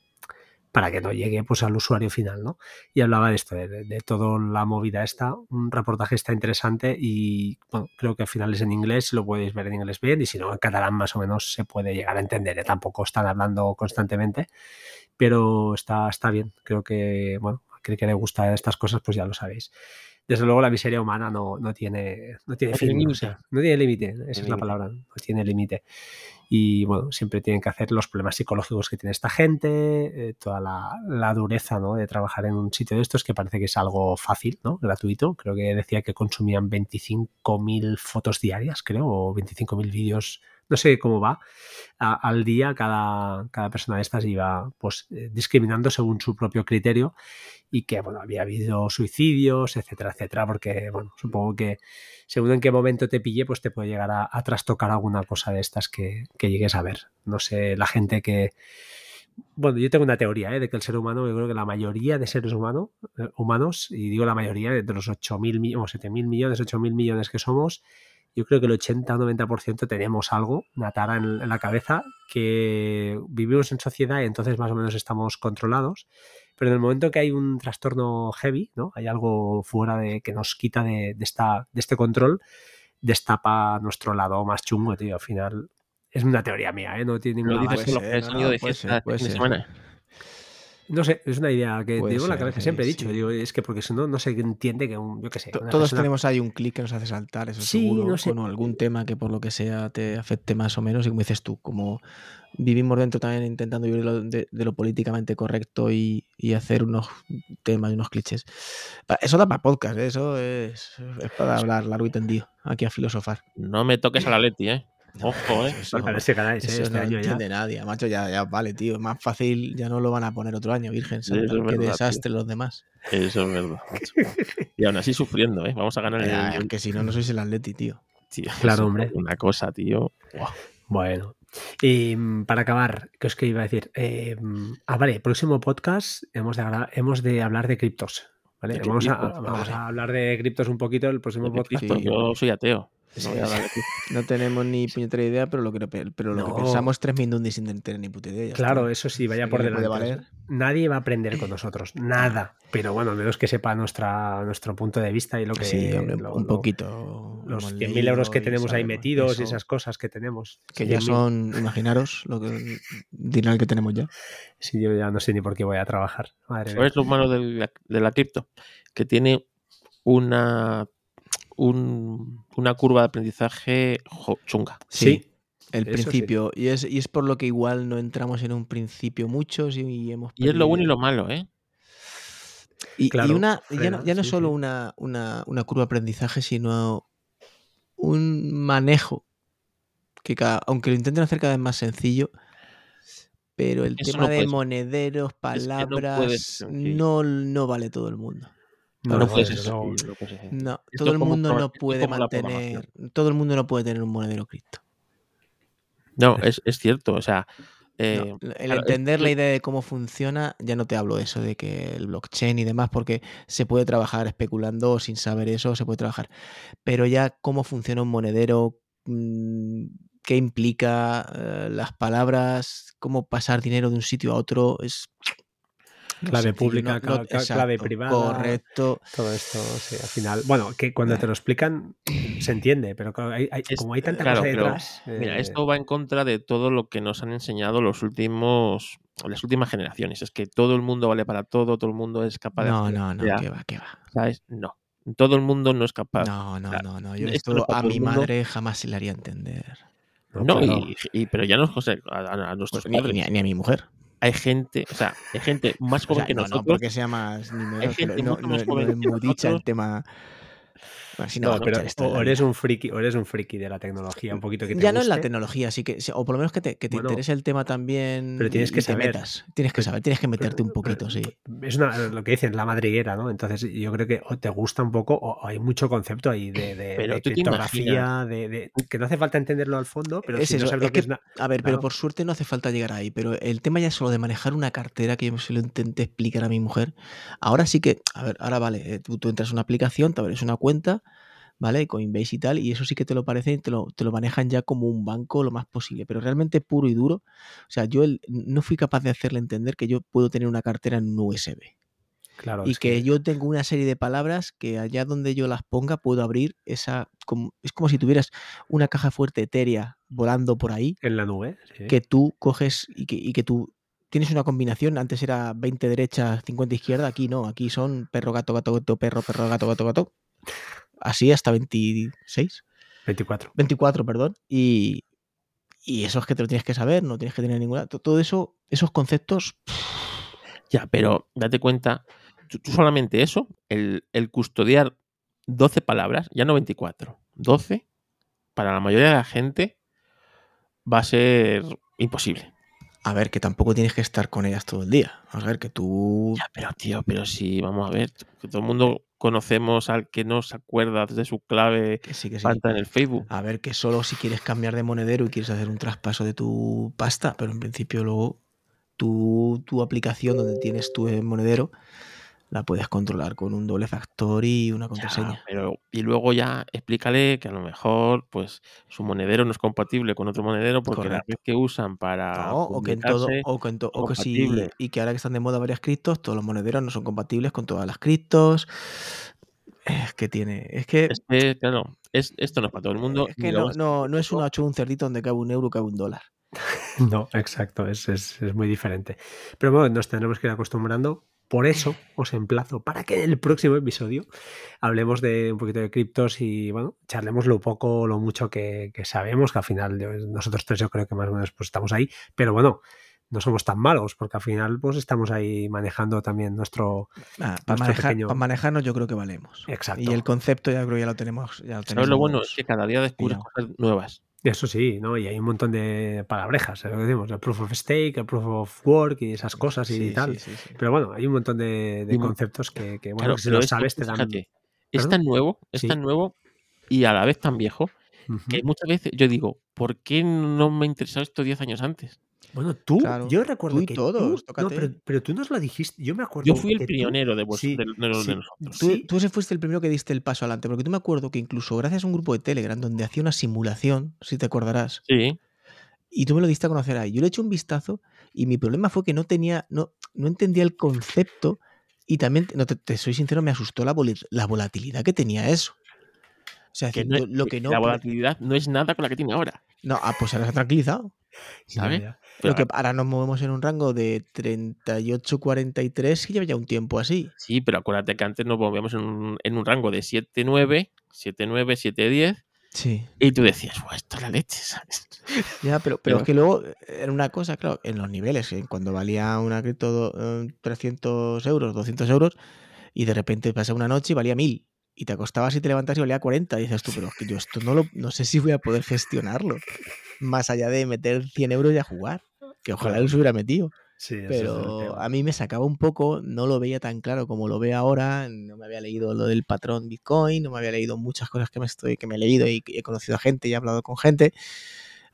para que no llegue pues al usuario final, ¿no? Y hablaba de esto, de, de, toda la movida esta, un reportaje está interesante y bueno, creo que al final es en inglés, lo podéis ver en inglés bien y si no en catalán más o menos se puede llegar a entender, ¿eh? tampoco están hablando constantemente, pero está, está bien, creo que, bueno, a que le gusta estas cosas pues ya lo sabéis. Desde luego la miseria humana no, no tiene, no tiene fin, tiene o sea, no tiene límite, esa es la palabra, no tiene límite. Y bueno, siempre tienen que hacer los problemas psicológicos que tiene esta gente, eh, toda la, la dureza ¿no? de trabajar en un sitio de estos que parece que es algo fácil, ¿no? gratuito. Creo que decía que consumían 25.000 fotos diarias, creo, o 25.000 vídeos, no sé cómo va, al día cada, cada persona de estas iba pues eh, discriminando según su propio criterio y que bueno, había habido suicidios, etcétera, etcétera, porque bueno, supongo que según en qué momento te pille, pues te puede llegar a, trastocar alguna cosa de estas que, que llegues a ver. No sé, la gente que... Bueno, yo tengo una teoría ¿eh? de que el ser humano, yo creo que la mayoría de seres humano, eh, humanos, y digo la mayoría, de los 8.000 millones, 7.000 millones, 8.000 millones que somos, yo creo que el 80 o 90% tenemos algo, una tara en, en la cabeza, que vivimos en sociedad y entonces más o menos estamos controlados pero en el momento que hay un trastorno heavy, ¿no? Hay algo fuera de que nos quita de, de esta, de este control, destapa nuestro lado más chungo, tío. Al final es una teoría mía, ¿eh? No tiene Lo ninguna dices que no, no, de fiesta ser, puede ser. semana. No sé, es una idea que Puede digo en la cabeza, siempre he dicho, sí. digo, es que porque si no, no se entiende que un, yo qué sé. Todos persona- tenemos ahí un clic que nos hace saltar, eso Sí, seguro, no sé. algún tema que por lo que sea te afecte más o menos. Y como dices tú, como vivimos dentro también intentando vivir lo- de, de lo políticamente correcto y, y hacer unos temas y unos clichés. Eso da para podcast, ¿eh? eso es, es para hablar largo y tendido, aquí a filosofar. No me toques a la Leti, ¿eh? Ojo, ¿eh? Eso, A ver si ganáis, ¿eh? eso Este no año ya. entiende nadie, macho, ya, ya vale, tío, es más fácil, ya no lo van a poner otro año, Virgen qué verdad, tío. desastre los demás. Eso es verdad. macho. Y aún así sufriendo, ¿eh? Vamos a ganar Ya, el, que si no, no sois el Atleti, tío. Tío, <laughs> Claro, hombre. Una cosa, tío. Bueno. Y mm, para acabar, ¿qué os que iba a decir? Eh, mm, ah, vale, próximo podcast hemos de, hemos de hablar de criptos. ¿vale? ¿De qué Vamos, a, criptos? vamos Vale. a hablar de criptos un poquito el próximo ¿De qué podcast. Sí. Yo soy ateo. Sí, No tenemos ni puñetera idea, pero lo que, pero lo que No. pensamos tres mindundis sin tener ni puta idea. Claro, está. eso sí, vaya por que delante. Nadie va a aprender con <clears throat> nosotros, nada. Pero bueno, menos que sepa nuestra, nuestro punto de vista y lo que. Sí, hombre, lo- un lo- poquito. los hemos 100.000 euros que tenemos ahí metidos y esas cosas que tenemos. Que ya 100.000. son, imaginaros, lo que dinero que tenemos ya. Sí, yo ya no sé ni por qué voy a trabajar. Madre mía. ¿Sabes lo malo de la, de la cripto? Que tiene una, un- una curva de aprendizaje jo- chunga. Sí, El Eso sí. principio. Y, es, y es por lo que igual no entramos en un principio muchos y, y hemos Y es lo bueno y perdido- lo malo, ¿eh? Y, y una, ya, no, ya no sí, solo sí. Una, una, una curva de aprendizaje, sino un manejo que cada- aunque lo intenten hacer cada vez más sencillo, pero el Eso tema no de monederos, que no palabras, no, no vale todo el mundo. No, No, no, todo el mundo no puede mantener, todo el mundo no puede tener un monedero cripto. No, es, es cierto, o sea, eh, No, el claro, es entender la idea de cómo funciona, ya no te hablo de eso, de que el blockchain y demás, porque se puede trabajar especulando sin saber eso, se puede trabajar. Pero ya cómo funciona un monedero, mm, qué implica eh, las palabras, cómo pasar dinero de un sitio a otro, es Clave pública, no- no- cla- cla- clave privada. Correcto. Todo esto, sí, al final. Bueno, que cuando te lo explican se entiende, pero claro, hay- hay- como hay tanta claro, cosa pero, detrás. mira, eh, esto va en contra de todo lo que nos han enseñado los últimos, las últimas generaciones. Es que todo el mundo vale para todo, todo el mundo es capaz de No, hacer lo no, no, sea, que va, que va. ¿sabes? No, todo el mundo no es capaz. No, no, sea, no, no. Yo esto no a mi mundo. madre jamás se le haría entender. no, No, claro. y, y- pero ya no es José, a, nuestros Pues ni, padres. ni a, ni a mi mujer. Hay gente, o sea, hay gente más O joven sea, que no, nosotros. no porque sea más ni menos, gente pero no, mucho más no, joven no que embudicha el nosotros. tema. No, pero esto, o eres un friki, o eres un friki de la tecnología, un poquito que te Ya no es la tecnología, sí que, o por lo menos que te, que te Bueno, interese el tema también. pero tienes que te saber. metas. Tienes que saber, tienes que meterte un pero- poquito, sí. Es una, lo que dicen, la madriguera, ¿no? Entonces yo creo que o te gusta un poco o hay mucho concepto ahí de, de- Pero de criptografía, de, de- que no hace falta entenderlo al fondo, pero Es si no eso, sabes es lo que es A ver, pero por suerte no hace falta llegar ahí. Pero el tema ya solo de manejar una cartera, que yo se lo intenté explicar a mi mujer. Ahora sí que, a ver, ahora vale, eh, tú, tú entras a una aplicación, te abres una cuenta, ¿vale? Coinbase y tal, y eso sí que te lo parece y te lo, te lo manejan ya como un banco lo más posible. Pero realmente puro y duro. O sea, yo el- no fui capaz de hacerle entender que yo puedo tener una cartera en un USB. Claro, y que, yo tengo una serie de palabras que allá donde yo las ponga puedo abrir esa. como- es como si tuvieras una caja fuerte etérea volando por ahí en la nube. sí. que tú coges y que, y que tú tienes una combinación. Antes era 20 derecha, 50 izquierda. Aquí no. Aquí son perro, gato, gato, gato, perro, perro, gato, gato, gato. Así hasta 26. 24. 24, perdón. Y, y eso es que te lo tienes que saber, no tienes que tener ninguna. to- Todo eso, esos conceptos. Ya, pero date cuenta, tú, tú solamente eso, el, el custodiar 12 palabras, ya no 24, 12, para la mayoría de la gente va a ser imposible. A ver, que tampoco tienes que estar con ellas todo el día. A ver, que tú. Ya, pero tío, pero si, vamos a ver, que todo el mundo conocemos al que no se acuerda de su clave Que sí, que sí. en el Facebook. A ver, que solo si quieres cambiar de monedero y quieres hacer un traspaso de tu pasta, pero en principio luego tu, tu aplicación donde tienes tu monedero la puedes controlar con un doble factor y una Ya, contraseña. pero, y luego ya explícale que a lo mejor pues su monedero no es compatible con otro monedero porque la Correcto. red que usan para No, o que en todo, o que, en to- o que compatible. y que ahora que están de moda varias criptos, todos los monederos no son compatibles con todas las criptos. Es que tiene, es que, Es que, claro, es, esto no es para todo el mundo. es que no, no, no es hacer un hacho de un cerdito donde cabe un euro, cabe un dólar. <laughs> No, exacto, es, es- es muy diferente. Pero bueno, nos tendremos que ir acostumbrando. Por eso os emplazo para que en el próximo episodio hablemos de un poquito de criptos y bueno, charlemos lo poco o lo mucho que, que sabemos, que al final yo- nosotros tres yo creo que más o menos pues estamos ahí, pero bueno, no somos tan malos porque al final pues estamos ahí manejando también nuestro... para, Nuestro manejar, pequeño- para manejarnos yo creo que valemos. Exacto. Y el concepto ya creo que ya lo tenemos. Ya lo ¿Sabes lo bueno? Es que cada día descubres cosas nuevas. Eso sí, ¿no? Y hay un montón de palabrejas, es lo que decimos, el proof of stake, el proof of work y esas cosas y Sí, tal. sí, sí, sí. Pero bueno, hay un montón de, conceptos que, que, bueno, Claro, que si lo sabes te dan... fíjate, es tan nuevo, es tan nuevo y a la vez tan viejo que muchas veces yo digo, ¿por qué no me ha interesado esto 10 años antes? Bueno, tú, Claro, yo recuerdo tú y que todos, tú, no, pero, pero tú nos lo dijiste, yo me acuerdo Yo fui el tú- pionero de, vos, sí, de, de los- de sí. nosotros. Tú, Sí. tú ese fuiste el primero que diste el paso adelante, porque tú me acuerdo que incluso gracias a un grupo de Telegram donde hacía una simulación, si te acordarás, Sí, y tú me lo diste a conocer ahí. Yo le eché un vistazo y mi problema fue que no tenía, no, no entendía el concepto y también, no te, te soy sincero, me asustó la, volatilidad que tenía eso. O sea, es Que no- lo que no. la volatilidad no es nada con la que tiene ahora. No, ah, pues ahora se ha tranquilizado. ¿sabes? Pero que ahora nos movemos en un rango de 38-43 que lleva ya un tiempo así. Sí, pero acuérdate que antes nos movíamos en un, en un rango de 7-9, 7-9, 7-10, Sí. y tú decías, "Buah, esto es la leche, ¿sabes? <laughs> Ya, pero, pero Pero- es que luego eh, era una cosa, claro, en los niveles, eh, cuando valía una cripto do- eh, 300 euros, 200 euros, y de repente pasa una noche y valía 1000. Y te acostabas y te levantas y valía 40. Y dices tú, pero es que yo esto no, lo, no sé si voy a poder gestionarlo. Más allá de meter 100 euros y a jugar. Que ojalá Claro. los hubiera metido. Sí, Pero a mí me sacaba un poco, no lo veía tan claro como lo veo ahora, no me había leído lo del patrón Bitcoin, no me había leído muchas cosas que me estoy que me he leído y he conocido a gente y he hablado con gente.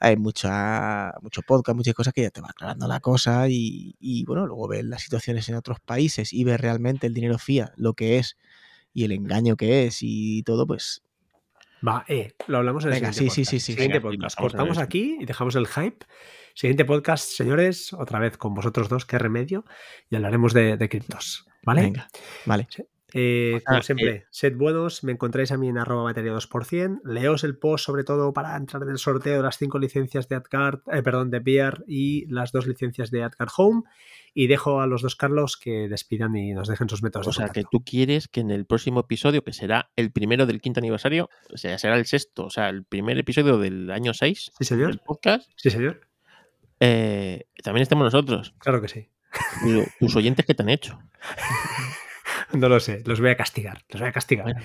Hay mucha, mucho podcast, muchas cosas que ya te va aclarando la cosa y, y, bueno, luego ves las situaciones en otros países y ves realmente el dinero fía, lo que es y el engaño que es y todo, pues Va, eh, lo hablamos en el Venga, siguiente sí, sí, podcast. sí, sí, Siguiente podcast. Cortamos aquí y dejamos el hype. Siguiente podcast, señores, otra vez con vosotros dos, qué remedio, y hablaremos de, de criptos. ¿Vale? venga, vale. Eh, sea, como siempre, sed buenos, me encontráis a mí en arroba batería 2%. Leos el post, sobre todo para entrar en el sorteo de las cinco licencias de AdCard, eh, perdón, de Beer y las dos licencias de AdCard Home. Y dejo a los dos Carlos que despidan y nos dejen sus métodos O sea, que tú quieres que en el próximo episodio, que será el primero del quinto aniversario, o sea, será el sexto, o sea, el primer episodio del año 6 Sí, señor. del podcast, Sí, señor. Eh, también estemos nosotros. Claro que sí. Digo, Tus oyentes, ¿qué te han hecho? <laughs> No lo sé, los voy a castigar. Los voy a castigar. Bueno.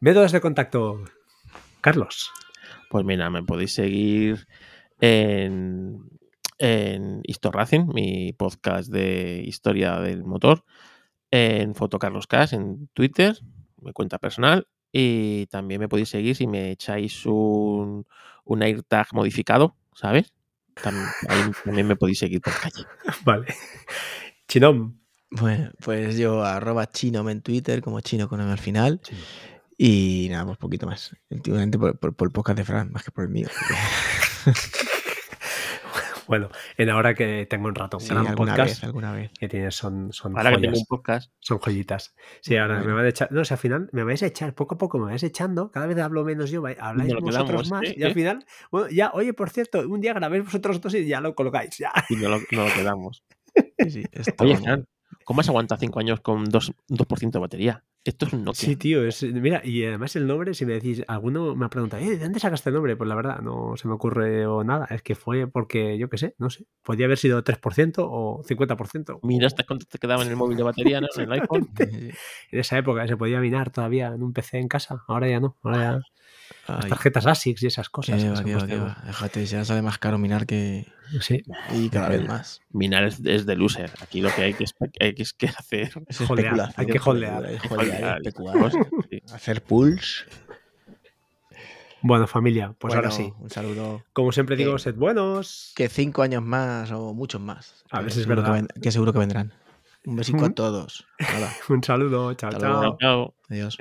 Métodos de contacto. Carlos. Pues mira, me podéis seguir en, en Historracing, mi podcast de historia del motor, en Fotocarloscas en Twitter, mi cuenta personal, y también me podéis seguir si me echáis un, un AirTag modificado, ¿sabes? Ahí también me podéis seguir por calle. <laughs> Vale. Chinom. Bueno, pues yo arroba chino en Twitter como chino con M al final. Y nada, pues poquito más. Últimamente por, por- por el podcast de Fran, más que por el mío. <laughs> Bueno, en ahora que tengo un rato, un Sí, gran alguna podcast vez, alguna vez. que tienes son, son Ahora que joyas. tengo un podcast, Son joyitas. Sí, ahora Bueno. me van a echar. No, o sea, al final me vais a echar, poco a poco me vais echando. Cada vez hablo menos yo, habláis lo vosotros quedamos, más. ¿eh? Y al final, bueno, ya, oye, por cierto, un día grabéis vosotros dos y ya lo colocáis. Ya. y no lo, no lo quedamos. Sí, Oye, Fran, ¿cómo has aguantado cinco años con 2%, 2 de batería? Esto es un Nokia. Sí, tío, es, mira, y además el nombre, si me decís, alguno me ha preguntado, "Eh, ¿de dónde sacaste el nombre? Pues la verdad, no se me ocurre o nada. Es que fue porque, yo qué sé, no sé. Podría haber sido 3% o 50%. Mira o- hasta cuánto te quedaba en el móvil de batería, ¿no? En el iPhone. <laughs> En esa época se podía minar todavía en un PC en casa. Ahora ya no. Ahora ya las tarjetas ASICS y esas cosas. que va, se qué han va, qué puesto- va. Déjate, ya sale más caro minar que. Sí, Y cada vez más. Minar es, es de loser. Aquí lo que hay que, hay que, es que hacer. Es <laughs> hay que holdear. Hay que Holdear holdear, y especular. cosas, sí. Hacer pools. Bueno, familia, pues ahora sí. Un saludo. Como siempre digo, que- sed buenos. Que cinco años más o muchos más. A si es seguro que verdad. ven- que seguro que vendrán. Un besico Ujú. a todos. <laughs> Un saludo. Chao, Hasta chao. luego. Chao, chao. adiós.